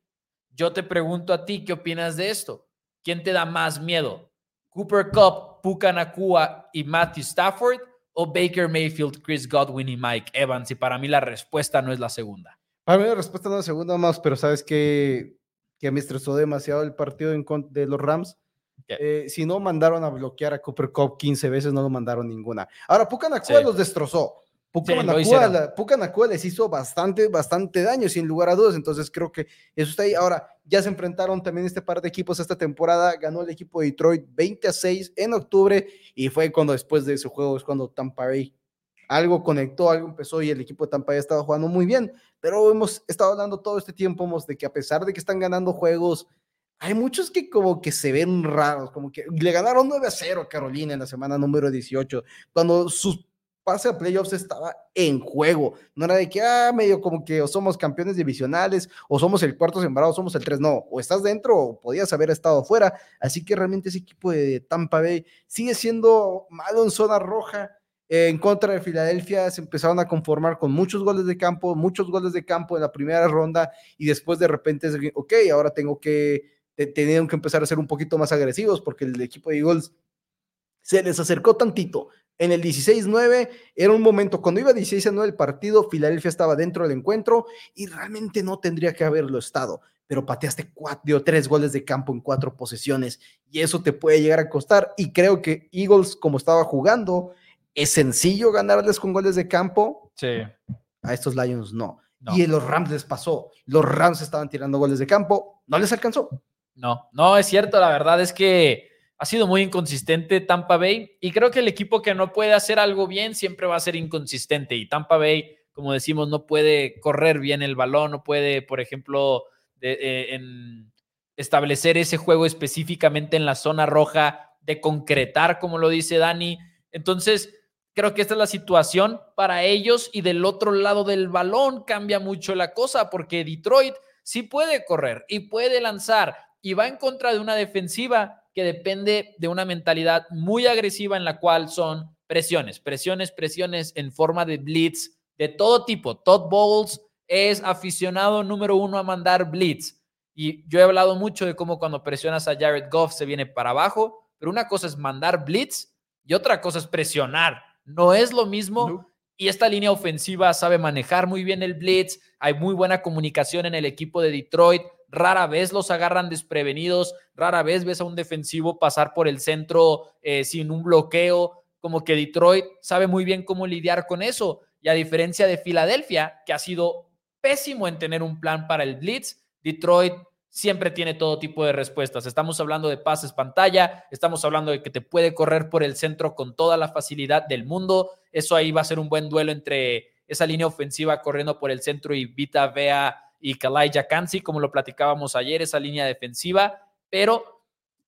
yo te pregunto a ti, ¿qué opinas de esto? ¿Quién te da más miedo? ¿Cooper Cup, Puka Nakua y Matthew Stafford? ¿O Baker Mayfield, Chris Godwin y Mike Evans? Y para mí la respuesta no es la segunda.
Para mí la respuesta no es la segunda más, pero sabes que, que me estresó demasiado el partido en de los Rams. Eh, si no mandaron a bloquear a Cooper Cup 15 veces, no lo mandaron ninguna. Ahora, Puka Nakua los destrozó. Puka, Nakua, les hizo bastante, bastante daño, sin lugar a dudas. Entonces creo que eso está ahí. Ahora, ya se enfrentaron también este par de equipos esta temporada. Ganó el equipo de Detroit 20 a 6 en octubre y fue cuando después de ese juego es cuando Tampa Bay algo conectó, algo empezó y el equipo de Tampa Bay estaba jugando muy bien. Pero hemos estado hablando todo este tiempo de que a pesar de que están ganando juegos, hay muchos que como que se ven raros, como que le ganaron 9 a 0 a Carolina en la semana número 18, cuando sus pase a playoffs estaba en juego. No era de que, ah, medio como que o somos campeones divisionales, o somos el cuarto sembrado, o somos el tres. No, o estás dentro o podías haber estado fuera. Así que realmente ese equipo de Tampa Bay sigue siendo malo en zona roja. en contra de Filadelfia se empezaron a conformar con muchos goles de campo, muchos goles de campo en la primera ronda y después de repente es, ok, ahora tengo que, tener que empezar a ser un poquito más agresivos porque el equipo de Eagles se les acercó tantito en el 16-9 era un momento, cuando iba 16-9 el partido, Filadelfia estaba dentro del encuentro y realmente no tendría que haberlo estado, pero pateaste cuatro, tres goles de campo en cuatro posesiones y eso te puede llegar a costar y creo que Eagles, como estaba jugando, es sencillo ganarles con goles de campo.
Sí.
A estos Lions no. no. Y a los Rams les pasó. Los Rams estaban tirando goles de campo, no les alcanzó.
No, no, es cierto, la verdad es que ha sido muy inconsistente Tampa Bay y creo que el equipo que no puede hacer algo bien siempre va a ser inconsistente y Tampa Bay, como decimos, no puede correr bien el balón, no puede, por ejemplo, eh, establecer ese juego específicamente en la zona roja, de concretar, como lo dice Dani. Entonces, creo que esta es la situación para ellos y del otro lado del balón cambia mucho la cosa porque Detroit sí puede correr y puede lanzar y va en contra de una defensiva que depende de una mentalidad muy agresiva en la cual son presiones, presiones, presiones en forma de blitz de todo tipo. Todd Bowles es aficionado número uno a mandar blitz. Y yo he hablado mucho de cómo cuando presionas a Jared Goff se viene para abajo, pero una cosa es mandar blitz y otra cosa es presionar. No es lo mismo. Y esta línea ofensiva sabe manejar muy bien el blitz. Hay muy buena comunicación en el equipo de Detroit rara vez los agarran desprevenidos, rara vez ves a un defensivo pasar por el centro eh, sin un bloqueo, como que Detroit sabe muy bien cómo lidiar con eso. Y a diferencia de Filadelfia, que ha sido pésimo en tener un plan para el blitz, Detroit siempre tiene todo tipo de respuestas. Estamos hablando de pases pantalla, estamos hablando de que te puede correr por el centro con toda la facilidad del mundo. Eso ahí va a ser un buen duelo entre esa línea ofensiva corriendo por el centro y Vita Vea y Kalai Kansi, como lo platicábamos ayer, esa línea defensiva, pero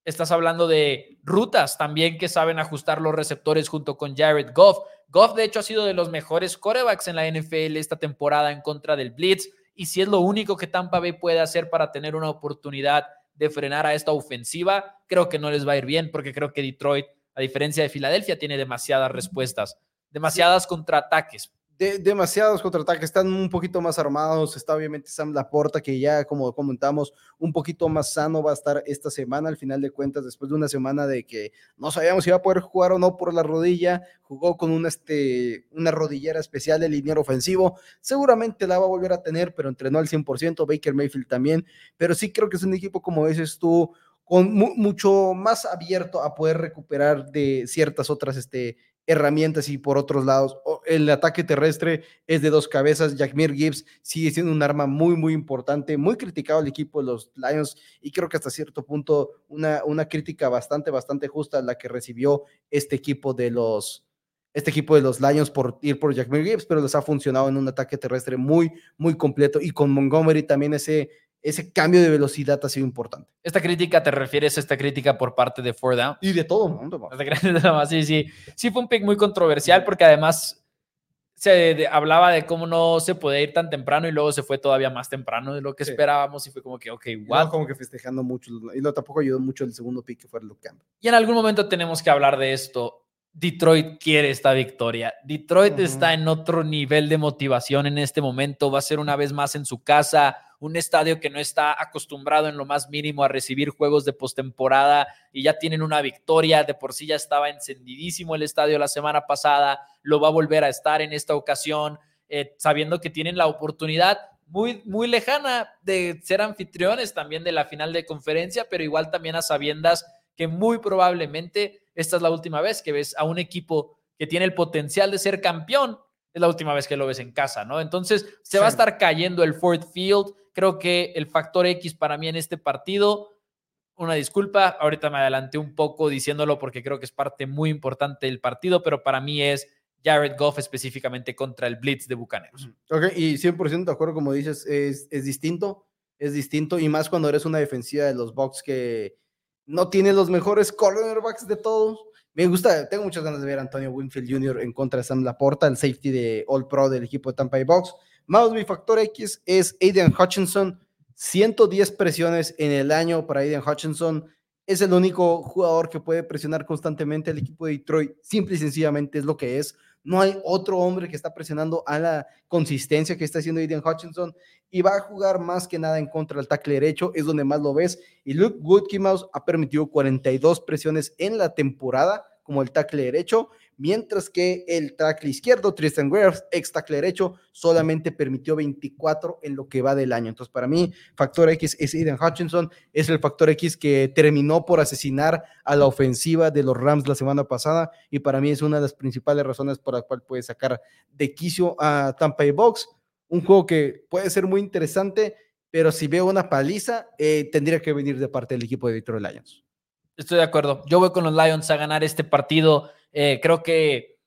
estás hablando de rutas también que saben ajustar los receptores junto con Jared Goff. Goff, de hecho, ha sido de los mejores corebacks en la NFL esta temporada en contra del Blitz, y si es lo único que Tampa Bay puede hacer para tener una oportunidad de frenar a esta ofensiva, creo que no les va a ir bien, porque creo que Detroit, a diferencia de Filadelfia, tiene demasiadas respuestas, demasiadas contraataques
demasiados contraataques, están un poquito más armados. Está obviamente Sam Laporta, que ya, como comentamos, un poquito más sano va a estar esta semana, al final de cuentas, después de una semana de que no sabíamos si iba a poder jugar o no por la rodilla. Jugó con una, este, una rodillera especial de liniero ofensivo. Seguramente la va a volver a tener, pero entrenó al 100%. Baker Mayfield también. Pero sí creo que es un equipo, como dices tú, con mucho más abierto a poder recuperar de ciertas otras este, herramientas y por otros lados, el ataque terrestre es de dos cabezas. Jackmir Gibbs sigue siendo un arma muy, muy importante, muy criticado el equipo de los Lions y creo que hasta cierto punto una, una crítica bastante, bastante justa la que recibió este equipo de los, este equipo de los Lions por ir por Jackmir Gibbs, pero les ha funcionado en un ataque terrestre muy, muy completo y con Montgomery también ese ese cambio de velocidad ha sido importante.
¿Esta crítica te refieres a esta crítica por parte de Ford Down?
Y de todo el mundo.
Sí, sí. Sí fue un pick muy controversial porque además se hablaba de cómo no se podía ir tan temprano y luego se fue todavía más temprano de lo que esperábamos y fue como que, ok, wow.
como que festejando mucho. Y lo tampoco ayudó mucho el segundo pick que fue Luke Campbell.
Y en algún momento tenemos que hablar de esto. Detroit quiere esta victoria. Detroit está en otro nivel de motivación en este momento. Va a ser una vez más en su casa un estadio que no está acostumbrado en lo más mínimo a recibir juegos de postemporada y ya tienen una victoria, de por sí ya estaba encendidísimo el estadio la semana pasada, lo va a volver a estar en esta ocasión, eh, sabiendo que tienen la oportunidad muy, muy lejana de ser anfitriones también de la final de conferencia, pero igual también a sabiendas que muy probablemente esta es la última vez que ves a un equipo que tiene el potencial de ser campeón es la última vez que lo ves en casa, ¿no? Entonces se va a estar cayendo el Ford Field. Creo que el factor X para mí en este partido, una disculpa, ahorita me adelanté un poco diciéndolo porque creo que es parte muy importante del partido, pero para mí es Jared Goff específicamente contra el Blitz de Bucaneros.
Ok, y 100% de acuerdo, como dices, es, es distinto, es distinto, y más cuando eres una defensiva de los Bucks que no tiene los mejores cornerbacks de todos me gusta, tengo muchas ganas de ver a Antonio Winfield Jr. en contra de Sam Laporta, el safety de All Pro del equipo de Tampa Bay Box. Más mi factor X es Aiden Hutchinson. 110 presiones en el año para Aiden Hutchinson. Es el único jugador que puede presionar constantemente al equipo de Detroit. Simple y sencillamente es lo que es. No hay otro hombre que está presionando a la consistencia que está haciendo Aiden Hutchinson y va a jugar más que nada en contra del tackle derecho, es donde más lo ves. Y Luke Woodkimouse ha permitido 42 presiones en la temporada como el tackle derecho, mientras que el tackle izquierdo, Tristan Wirfs, ex tackle derecho, solamente permitió 24 en lo que va del año. Entonces, para mí, factor X es Aiden Hutchinson, es el factor X que terminó por asesinar a la ofensiva de los Rams la semana pasada y para mí es una de las principales razones por la cual puede sacar de quicio a Tampa Bay Box un juego que puede ser muy interesante, pero si veo una paliza, eh, tendría que venir de parte del equipo de Detroit Lions.
Estoy de acuerdo. Yo voy con los Lions a ganar este partido. Eh, creo que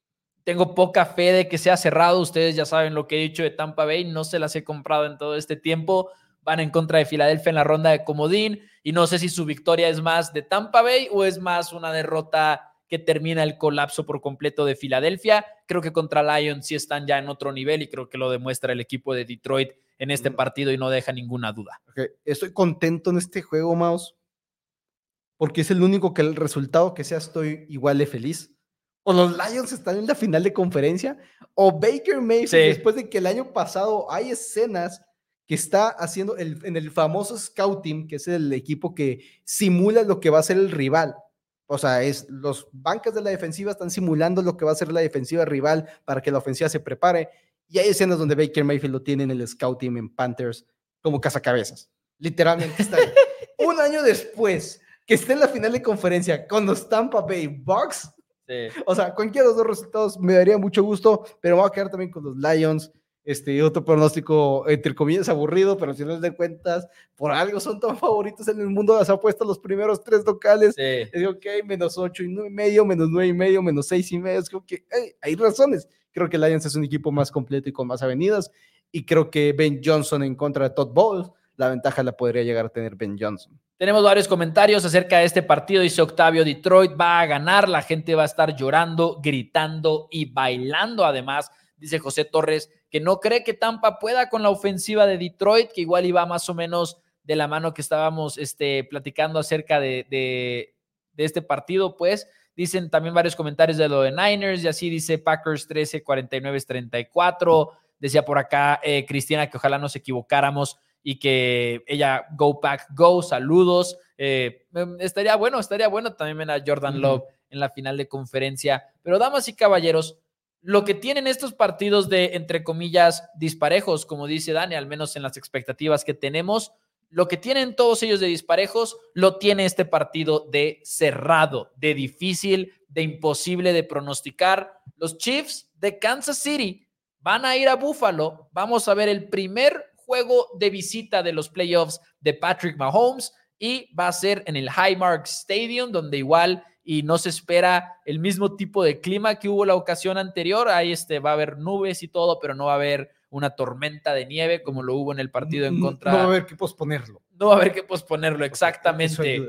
tengo poca fe de que sea cerrado. Ustedes ya saben lo que he dicho de Tampa Bay. No se las he comprado en todo este tiempo. Van en contra de Filadelfia en la ronda de comodín. Y no sé si su victoria es más de Tampa Bay o es más una derrota que termina el colapso por completo de Filadelfia. Creo que contra Lions sí están ya en otro nivel y creo que lo demuestra el equipo de Detroit en este partido y no deja ninguna duda.
Estoy contento en este juego, Maus, porque es el único que el resultado que sea estoy igual de feliz. O los Lions están en la final de conferencia, o Baker Mayfield, después de que el año pasado hay escenas que está haciendo el, en el famoso scouting, que es el equipo que simula lo que va a ser el rival o sea, es los bancas de la defensiva están simulando lo que va a ser la defensiva rival para que la ofensiva se prepare. Y hay escenas donde Baker Mayfield lo tiene en el scout team en Panthers como cazacabezas. Literalmente está ahí. Un año después que esté en la final de conferencia con los Tampa Bay Bucks. O sea, cualquiera de los dos resultados me daría mucho gusto, pero voy a quedar también con los Lions. Este, otro pronóstico, entre comillas, aburrido, pero si no les de cuentas, por algo son tan favoritos en el mundo de las apuestas los primeros tres locales. Sí. Digo, ok, menos ocho y medio, menos nueve y medio, menos seis y medio. Creo que hay razones. Creo que Lions es un equipo más completo y con más avenidas. Y creo que Ben Johnson en contra de Todd Bowles, la ventaja la podría llegar a tener Ben Johnson.
Tenemos varios comentarios acerca de este partido. Dice Octavio, Detroit va a ganar, la gente va a estar llorando, gritando y bailando además. Dice José Torres, que no cree que Tampa pueda con la ofensiva de Detroit, que igual iba más o menos de la mano que estábamos este, platicando acerca de, de, este partido, pues. Dicen también varios comentarios de lo de Niners, y así dice Packers 13, 49, 34. Decía por acá eh, Cristina que ojalá nos equivocáramos y que ella go pack go, saludos. Eh, em, estaría bueno, estaría bueno también a Jordan Love en la final de conferencia. Pero damas y caballeros, lo que tienen estos partidos de, entre comillas, disparejos, como dice Dani, al menos en las expectativas que tenemos, lo que tienen todos ellos de disparejos, lo tiene este partido de cerrado, de difícil, de imposible de pronosticar. Los Chiefs de Kansas City van a ir a Buffalo. Vamos a ver el primer juego de visita de los playoffs de Patrick Mahomes y va a ser en el Highmark Stadium, donde igual y no se espera el mismo tipo de clima que hubo la ocasión anterior. Ahí este, va a haber nubes y todo, pero no va a haber una tormenta de nieve como lo hubo en el partido en contra.
No va a haber que posponerlo.
No va a haber que posponerlo, exactamente.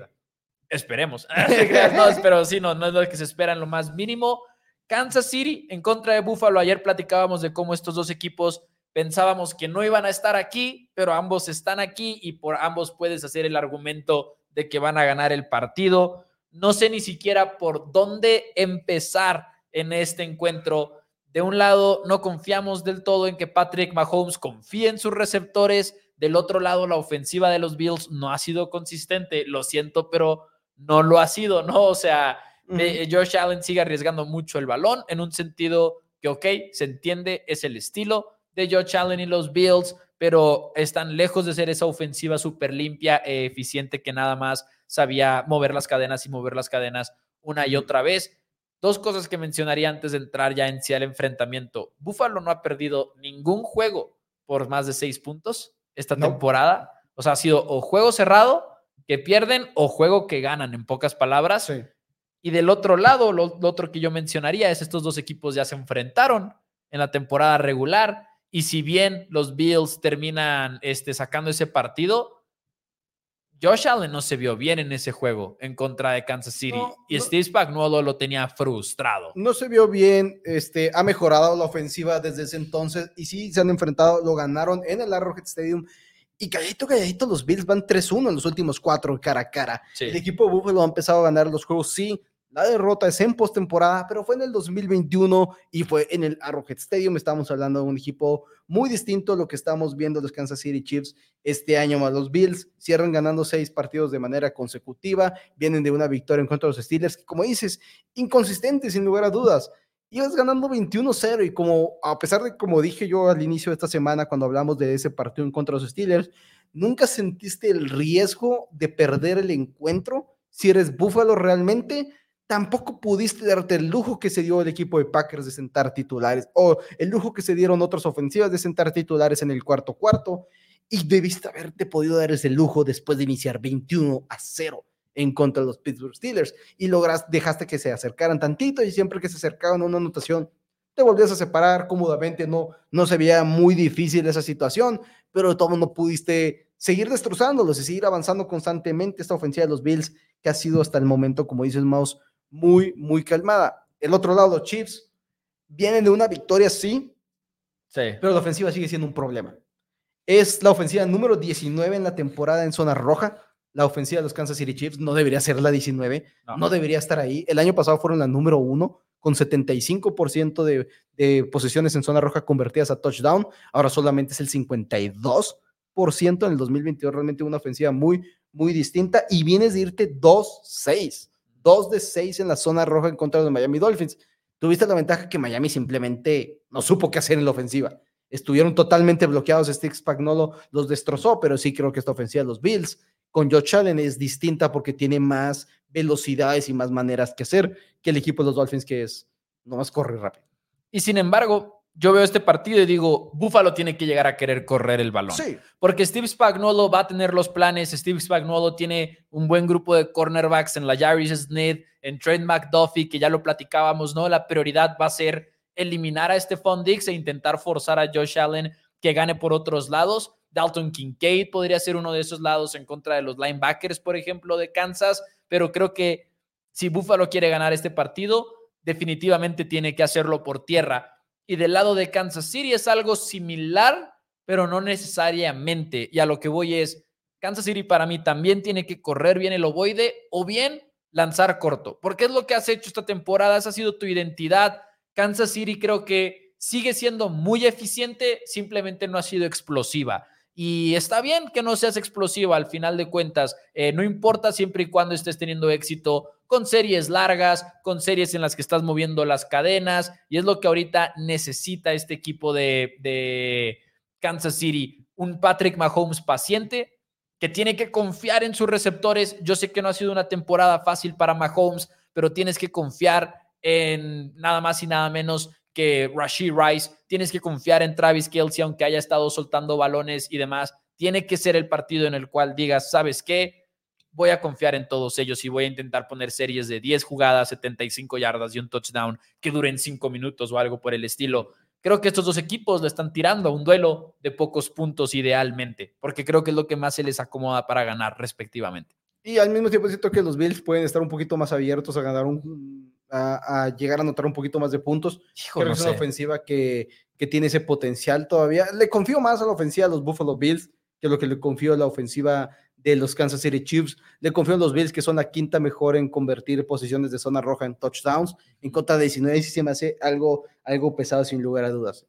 Esperemos. no, pero sí, no, no es lo que se espera en lo más mínimo. Kansas City en contra de Buffalo. Ayer platicábamos de cómo estos dos equipos pensábamos que no iban a estar aquí, pero ambos están aquí y por ambos puedes hacer el argumento de que van a ganar el partido. No sé ni siquiera por dónde empezar en este encuentro. De un lado, no confiamos del todo en que Patrick Mahomes confíe en sus receptores. Del otro lado, la ofensiva de los Bills no ha sido consistente. Lo siento, pero no lo ha sido, ¿no? O sea, eh, Josh Allen sigue arriesgando mucho el balón en un sentido que, ok, se entiende, es el estilo de Josh Allen y los Bills, pero están lejos de ser esa ofensiva súper limpia e eficiente que nada más sabía mover las cadenas y mover las cadenas una y otra vez. Dos cosas que mencionaría antes de entrar ya en sí al enfrentamiento. Buffalo no ha perdido ningún juego por más de seis puntos esta temporada. O sea, ha sido o juego cerrado que pierden o juego que ganan, en pocas palabras. Y del otro lado, lo, otro que yo mencionaría es estos dos equipos ya se enfrentaron en la temporada regular. Y si bien los Bills terminan este, sacando ese partido, Josh Allen no se vio bien en ese juego en contra de Kansas City y Steve Spagnuolo lo tenía frustrado.
No se vio bien, este, ha mejorado la ofensiva desde ese entonces y sí se han enfrentado, lo ganaron en el Arrowhead Stadium y calladito, calladito, los Bills van 3-1 en los últimos cuatro cara a cara. El equipo de Buffalo ha empezado a ganar los juegos, sí, la derrota es en postemporada, pero fue en el 2021 y fue en el Arrowhead Stadium. Estamos hablando de un equipo muy distinto a lo que estamos viendo los Kansas City Chiefs este año. Más los Bills cierran ganando seis partidos de manera consecutiva. Vienen de una victoria en contra de los Steelers, que como dices, inconsistente sin lugar a dudas. Ibas ganando 21-0 y como, a pesar de como dije yo al inicio de esta semana cuando hablamos de ese partido en contra de los Steelers, nunca sentiste el riesgo de perder el encuentro si eres Búfalo realmente tampoco pudiste darte el lujo que se dio el equipo de Packers de sentar titulares o el lujo que se dieron otras ofensivas de sentar titulares en el cuarto cuarto y debiste haberte podido dar ese lujo después de iniciar 21 a 0 en contra de los Pittsburgh Steelers y logras, dejaste que se acercaran tantito y siempre que se acercaban a una anotación te volvías a separar cómodamente, no, no se veía muy difícil esa situación, pero todo no pudiste seguir destrozándolos y seguir avanzando constantemente esta ofensiva de los Bills que ha sido hasta el momento, como dices Mouse, muy, muy calmada. El otro lado, los Chiefs vienen de una victoria, sí, sí, pero la ofensiva sigue siendo un problema. Es la ofensiva número 19 en la temporada en zona roja. La ofensiva de los Kansas City Chiefs no debería ser la 19, no, debería estar ahí. El año pasado fueron la número uno con 75% de, de posesiones en zona roja convertidas a touchdown. Ahora solamente es el 52% en el 2022. Realmente una ofensiva muy, muy distinta. Y vienes de irte 2-6 2 de 6 en la zona roja en contra de los Miami Dolphins. Tuviste la ventaja que Miami simplemente no supo qué hacer en la ofensiva. Estuvieron totalmente bloqueados. Steve Spagnolo los destrozó, pero sí creo que esta ofensiva de los Bills con Josh Allen es distinta porque tiene más velocidades y más maneras que hacer que el equipo de los Dolphins, que es nomás corre rápido.
Y sin embargo, yo veo este partido y digo, Buffalo tiene que llegar a querer correr el balón. Sí. Porque Steve Spagnuolo va a tener los planes. Steve Spagnuolo tiene un buen grupo de cornerbacks en la Jarvis Smith, en Trent McDuffie, que ya lo platicábamos, ¿no? La prioridad va a ser eliminar a Stephon Dix e intentar forzar a Josh Allen que gane por otros lados. Dalton Kincaid podría ser uno de esos lados en contra de los linebackers, por ejemplo, de Kansas. Pero creo que si Buffalo quiere ganar este partido, definitivamente tiene que hacerlo por tierra y del lado de Kansas City es algo similar, pero no necesariamente. Y a lo que voy es, Kansas City para mí también tiene que correr bien el ovoide o bien lanzar corto, porque es lo que has hecho esta temporada, esa ha sido tu identidad. Kansas City creo que sigue siendo muy eficiente, simplemente no ha sido explosiva. Y está bien que no seas explosiva al final de cuentas, eh, no importa siempre y cuando estés teniendo éxito con series largas, con series en las que estás moviendo las cadenas, y es lo que ahorita necesita este equipo de, Kansas City, un Patrick Mahomes paciente que tiene que confiar en sus receptores. Yo sé que no ha sido una temporada fácil para Mahomes, pero tienes que confiar en nada más y nada menos que Rashid Rice, tienes que confiar en Travis Kelsey, aunque haya estado soltando balones y demás. Tiene que ser el partido en el cual digas, ¿sabes qué? Voy a confiar en todos ellos y voy a intentar poner series de 10 jugadas, 75 yardas y un touchdown que duren 5 minutos o algo por el estilo. Creo que estos dos equipos le están tirando a un duelo de pocos puntos idealmente, porque creo que es lo que más se les acomoda para ganar respectivamente.
Y al mismo tiempo siento que los Bills pueden estar un poquito más abiertos a ganar un, a, llegar a anotar un poquito más de puntos. Creo es una ofensiva que, que, tiene ese potencial todavía. Le confío más a la ofensiva de los Buffalo Bills que lo que le confío a la ofensiva de los Kansas City Chiefs. Le confío a los Bills, que son la quinta mejor en convertir posiciones de zona roja en touchdowns. En contra de 19, sí se me hace algo, algo pesado, sin lugar a dudas.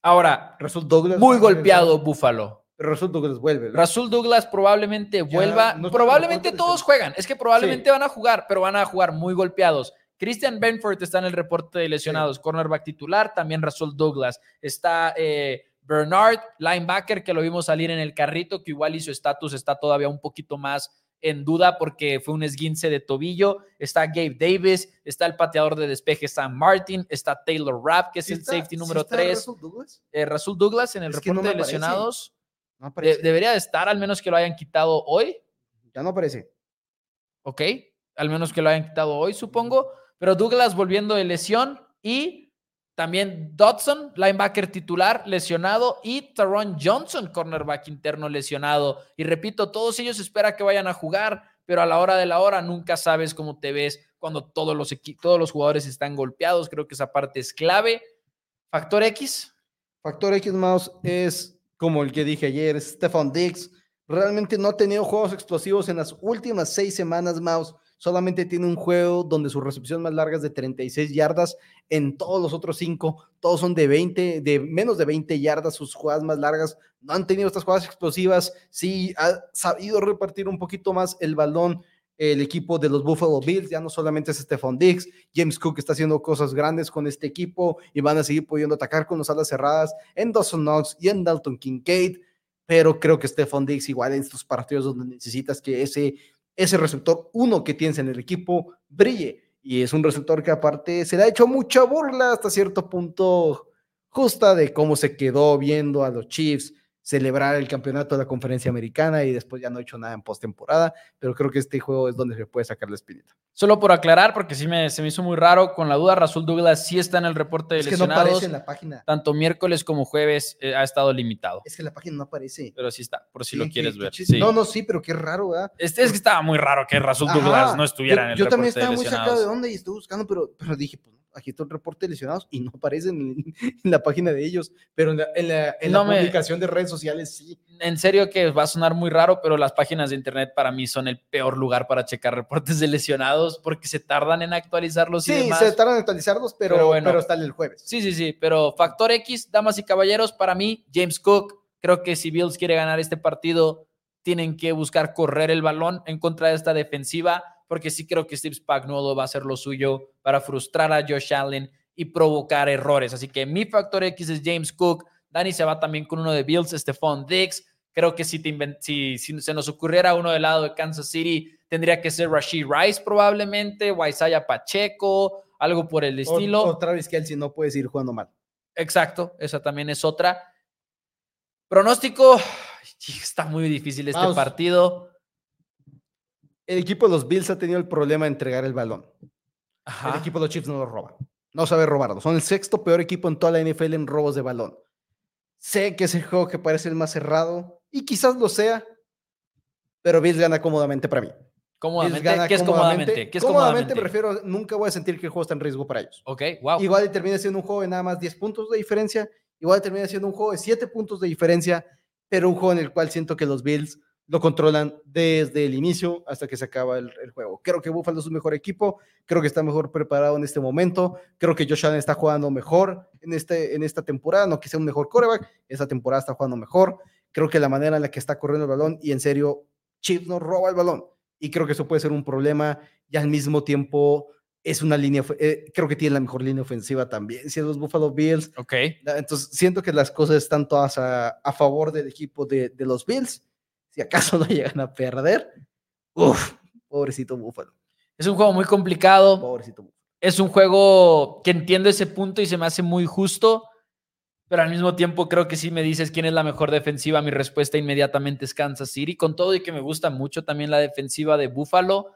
Ahora, Rasul Douglas. Muy golpeado, Buffalo.
Rasul Douglas vuelve.
Rasul Douglas probablemente vuelva. probablemente todos juegan. Es que probablemente van a jugar, pero van a jugar muy golpeados. Christian Benford está en el reporte de lesionados, cornerback titular, también Rasul Douglas. Está eh, Bernard, linebacker, que lo vimos salir en el carrito, que igual y su estatus está todavía un poquito más en duda porque fue un esguince de tobillo. Está Gabe Davis, está el pateador de despeje Sam Martin, está Taylor Rapp, que es el safety número 3. Russell Douglas? Eh, Douglas en el reporte de lesionados. debería de estar, al menos que lo hayan quitado hoy.
Ya no aparece.
Ok, al menos que lo hayan quitado hoy, supongo. Pero Douglas volviendo de lesión y también Dodson, linebacker titular, lesionado, y Taron Johnson, cornerback interno, lesionado. Y repito, todos ellos espera que vayan a jugar, pero a la hora de la hora nunca sabes cómo te ves cuando todos los, todos los jugadores están golpeados. Creo que esa parte es clave. Factor X.
Factor X, Mouse, es como el que dije ayer, Stefan Diggs. Realmente no ha tenido juegos explosivos en las últimas seis semanas, Mouse solamente tiene un juego donde su recepción más larga es de 36 yardas. En todos los otros cinco, todos son de 20, de menos de 20 yardas. Sus jugadas más largas no han tenido estas jugadas explosivas. Sí, ha sabido repartir un poquito más el balón el equipo de los Buffalo Bills, ya no solamente es Stephon Diggs, James Cook está haciendo cosas grandes con este equipo y van a seguir pudiendo atacar con las alas cerradas en Dawson Knox y en Dalton Kincaid, pero creo que Stephon Diggs igual en estos partidos donde necesitas que ese ese receptor uno que tienes en el equipo brille. Y es un receptor que aparte se le ha hecho mucha burla hasta cierto punto justa de cómo se quedó viendo a los Chiefs celebrar el campeonato de la conferencia americana y después ya no ha hecho nada en postemporada, pero creo que este juego es donde se puede sacar la espinita.
Solo por aclarar, porque sí me, se me hizo muy raro, con la duda, Rasul Douglas sí está en el reporte de es que no aparece en la página. Tanto miércoles como jueves eh, ha estado limitado.
Es que la página no aparece.
Pero sí está, por si lo quieres ver.
No, no, sí, pero qué raro, ¿verdad?
Este, es que estaba muy raro que Rasul Douglas no estuviera en el reporte de Yo también estaba muy sacado
de onda y estuve buscando, pero, pero dije, pues aquí está el reporte de lesionados y no aparecen en, la página de ellos, pero en la, publicación de redes sociales sí.
En serio que va a sonar muy raro, pero las páginas de internet para mí son el peor lugar para checar reportes de lesionados porque se tardan en actualizarlos.
Sí, se tardan en actualizarlos, pero, pero, bueno, pero están el jueves.
Sí, sí, sí, pero factor X, damas y caballeros, para mí, James Cook, creo que si Bills quiere ganar este partido, tienen que buscar correr el balón en contra de esta defensiva porque sí creo que Steve Spagnuolo va a hacer lo suyo para frustrar a Josh Allen y provocar errores. Así que mi factor X es James Cook. Dani se va también con uno de Bills, Stephon Diggs. Creo que si, te si, se nos ocurriera uno del lado de Kansas City, tendría que ser Rashid Rice probablemente, o Isaiah Pacheco, algo por el estilo.
O, Travis Kelsey no puedes ir jugando mal.
Exacto, esa también es otra. Pronóstico, está muy difícil este partido
el equipo de los Bills ha tenido el problema de entregar el balón. El equipo de los Chiefs no lo roba. No sabe robarlo. Son el sexto peor equipo en toda la NFL en robos de balón. Sé que es el juego que parece el más cerrado y quizás lo sea, pero Bills gana cómodamente para mí.
¿Cómodamente? ¿Qué es cómodamente?
¿Qué es cómodamente? me refiero, nunca voy a sentir que el juego está en riesgo para ellos.
Ok, wow.
Igual termina siendo un juego de nada más 10 puntos de diferencia, igual termina siendo un juego de 7 puntos de diferencia, pero un juego en el cual siento que los Bills lo controlan desde el inicio hasta que se acaba el, juego. Creo que Buffalo es un mejor equipo, creo que está mejor preparado en este momento, creo que Josh Allen está jugando mejor en, este, en esta temporada, no que sea un mejor coreback, esta temporada está jugando mejor, creo que la manera en la que está corriendo el balón y en serio, Chiefs no roba el balón y creo que eso puede ser un problema y al mismo tiempo es una línea, eh, creo que tiene la mejor línea ofensiva también, si es los Buffalo Bills.
Ok.
Entonces siento que las cosas están todas a, favor del equipo de, de los Bills si acaso no llegan a perder, uff, pobrecito Búfalo.
Es un juego muy complicado. Pobrecito Búfalo. Es un juego que entiendo ese punto y se me hace muy justo, pero al mismo tiempo creo que si me dices quién es la mejor defensiva, mi respuesta inmediatamente es Kansas City, con todo y que me gusta mucho también la defensiva de Buffalo.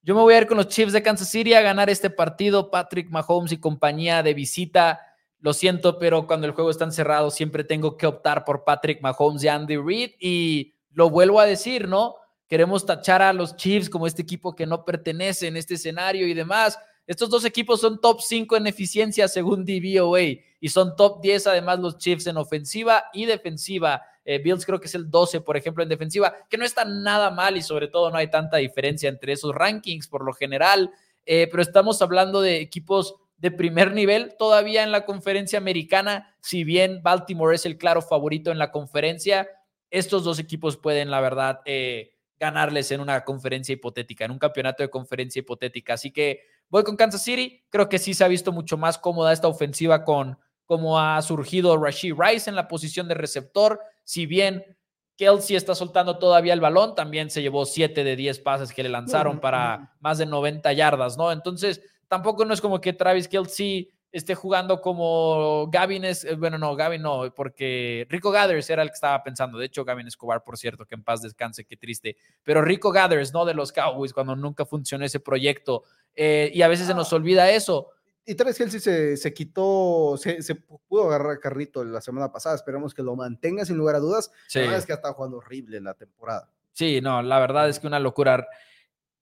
Yo me voy a ir con los Chiefs de Kansas City a ganar este partido. Patrick Mahomes y compañía de visita. Lo siento, pero cuando el juego está encerrado siempre tengo que optar por Patrick Mahomes y Andy Reid. Y lo vuelvo a decir, ¿no? Queremos tachar a los Chiefs como este equipo que no pertenece en este escenario y demás. Estos dos equipos son top 5 en eficiencia según DVOA y son top 10 además los Chiefs en ofensiva y defensiva. Eh, Bills creo que es el 12, por ejemplo, en defensiva, que no está nada mal y sobre todo no hay tanta diferencia entre esos rankings por lo general, eh, pero estamos hablando de equipos de primer nivel todavía en la conferencia americana, si bien Baltimore es el claro favorito en la conferencia, estos dos equipos pueden, la verdad, eh, ganarles en una conferencia hipotética, en un campeonato de conferencia hipotética. Así que voy con Kansas City. Creo que sí se ha visto mucho más cómoda esta ofensiva con cómo ha surgido Rashid Rice en la posición de receptor. Si bien Kelsey está soltando todavía el balón, también se llevó 7 de 10 pases que le lanzaron para más de 90 yardas, ¿no? Entonces, tampoco no es como que Travis Kelsey esté jugando como Gavin es, eh, bueno, no, Gavin no, porque Rico Gathers era el que estaba pensando. De hecho, Gavin Escobar, por cierto, que en paz descanse, qué triste. Pero Rico Gathers, no de los Cowboys, cuando nunca funcionó ese proyecto. Eh, y a veces se nos olvida eso.
Y Travis Kelsey se, se quitó, se, se, pudo agarrar carrito la semana pasada. Esperemos que lo mantenga sin lugar a dudas. La verdad es que ha estado jugando horrible en la temporada.
Sí, no, la verdad es que una locura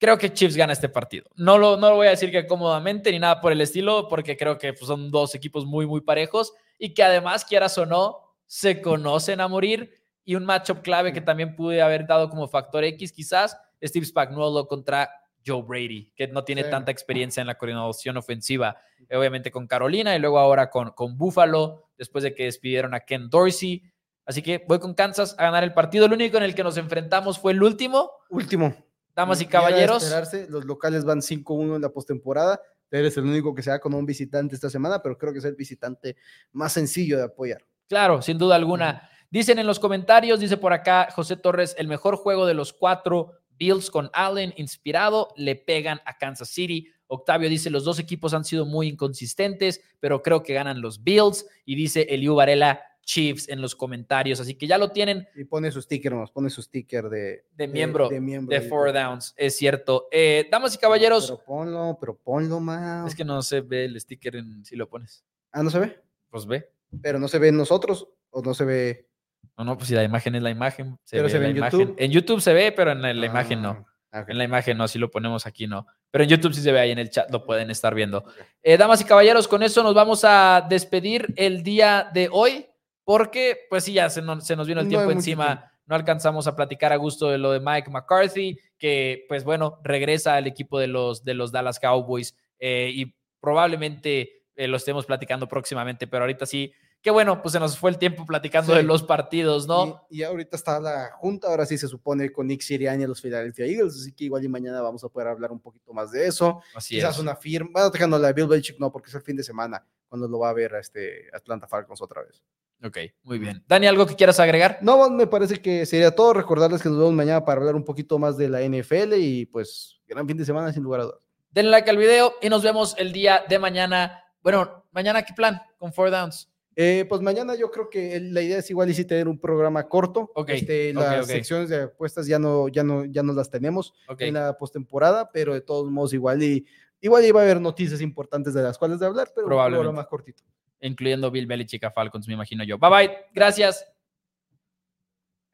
creo que Chiefs gana este partido. No lo, no lo voy a decir que cómodamente ni nada por el estilo, porque creo que pues, son dos equipos muy, muy parejos y que además, quieras o no, se conocen a morir. Y un matchup clave que también pude haber dado como factor X, quizás, Steve Spagnuolo contra Joe Brady, que no tiene tanta experiencia en la coordinación ofensiva, obviamente con Carolina y luego ahora con, con Buffalo, después de que despidieron a Ken Dorsey. Así que voy con Kansas a ganar el partido. El único en el que nos enfrentamos fue el último.
Último.
Damas y caballeros.
Los locales van 5-1 en la postemporada. Eres el único que se va con un visitante esta semana, pero creo que es el visitante más sencillo de apoyar.
Claro, sin duda alguna. Dicen en los comentarios, dice por acá José Torres, el mejor juego de los cuatro Bills con Allen inspirado, le pegan a Kansas City. Octavio dice, los dos equipos han sido muy inconsistentes, pero creo que ganan los Bills. Y dice Eliu Varela, Chiefs en los comentarios. Así que ya lo tienen.
Y pone su sticker, nos pone su sticker de,
de miembro de, de, Four Downs. Es cierto. Eh, damas y caballeros.
Pero, ponlo, pero ponlo más.
Es que no se ve el sticker en, si lo pones.
Ah, ¿no se ve?
Pues ve.
Pero no se ve en nosotros o no se ve.
No, no, pues si la imagen es la imagen. Se pero ve se ve en YouTube. En YouTube se ve, pero en la imagen no. Ah, en la imagen no, si lo ponemos aquí no. Pero en YouTube sí se ve ahí en el chat, lo pueden estar viendo. Eh, damas y caballeros, con eso nos vamos a despedir el día de hoy porque pues sí, ya se nos, vino el tiempo encima, no alcanzamos a platicar a gusto de lo de Mike McCarthy, que pues bueno, regresa al equipo de los, de los Dallas Cowboys eh, y probablemente eh, lo estemos platicando próximamente, pero ahorita sí, qué bueno, pues se nos fue el tiempo platicando de los partidos, ¿no?
Y, ahorita está la junta, ahora sí se supone con Nick Sirianni y los Philadelphia Eagles, así que igual y mañana vamos a poder hablar un poquito más de eso.
Así
Quizás una firma, bueno, dejando la de Bill Belichick no, porque es el fin de semana, cuando lo va a ver a este Atlanta Falcons otra vez.
Ok, muy bien. Dani, ¿algo que quieras agregar?
No, me parece que sería todo. Recordarles que nos vemos mañana para hablar un poquito más de la NFL y pues gran fin de semana sin lugar a dudas.
Denle like al video y nos vemos el día de mañana. Bueno, mañana qué plan con Four Downs.
Eh, pues mañana yo creo que la idea es igual y si tener un programa corto.
Okay,
este, las secciones de apuestas ya no, ya no, ya no las tenemos en la postemporada, pero de todos modos igual y igual iba a haber noticias importantes de las cuales de hablar, pero un programa más cortito
incluyendo Bill Belichick a Falcons, me imagino yo. Bye bye, gracias.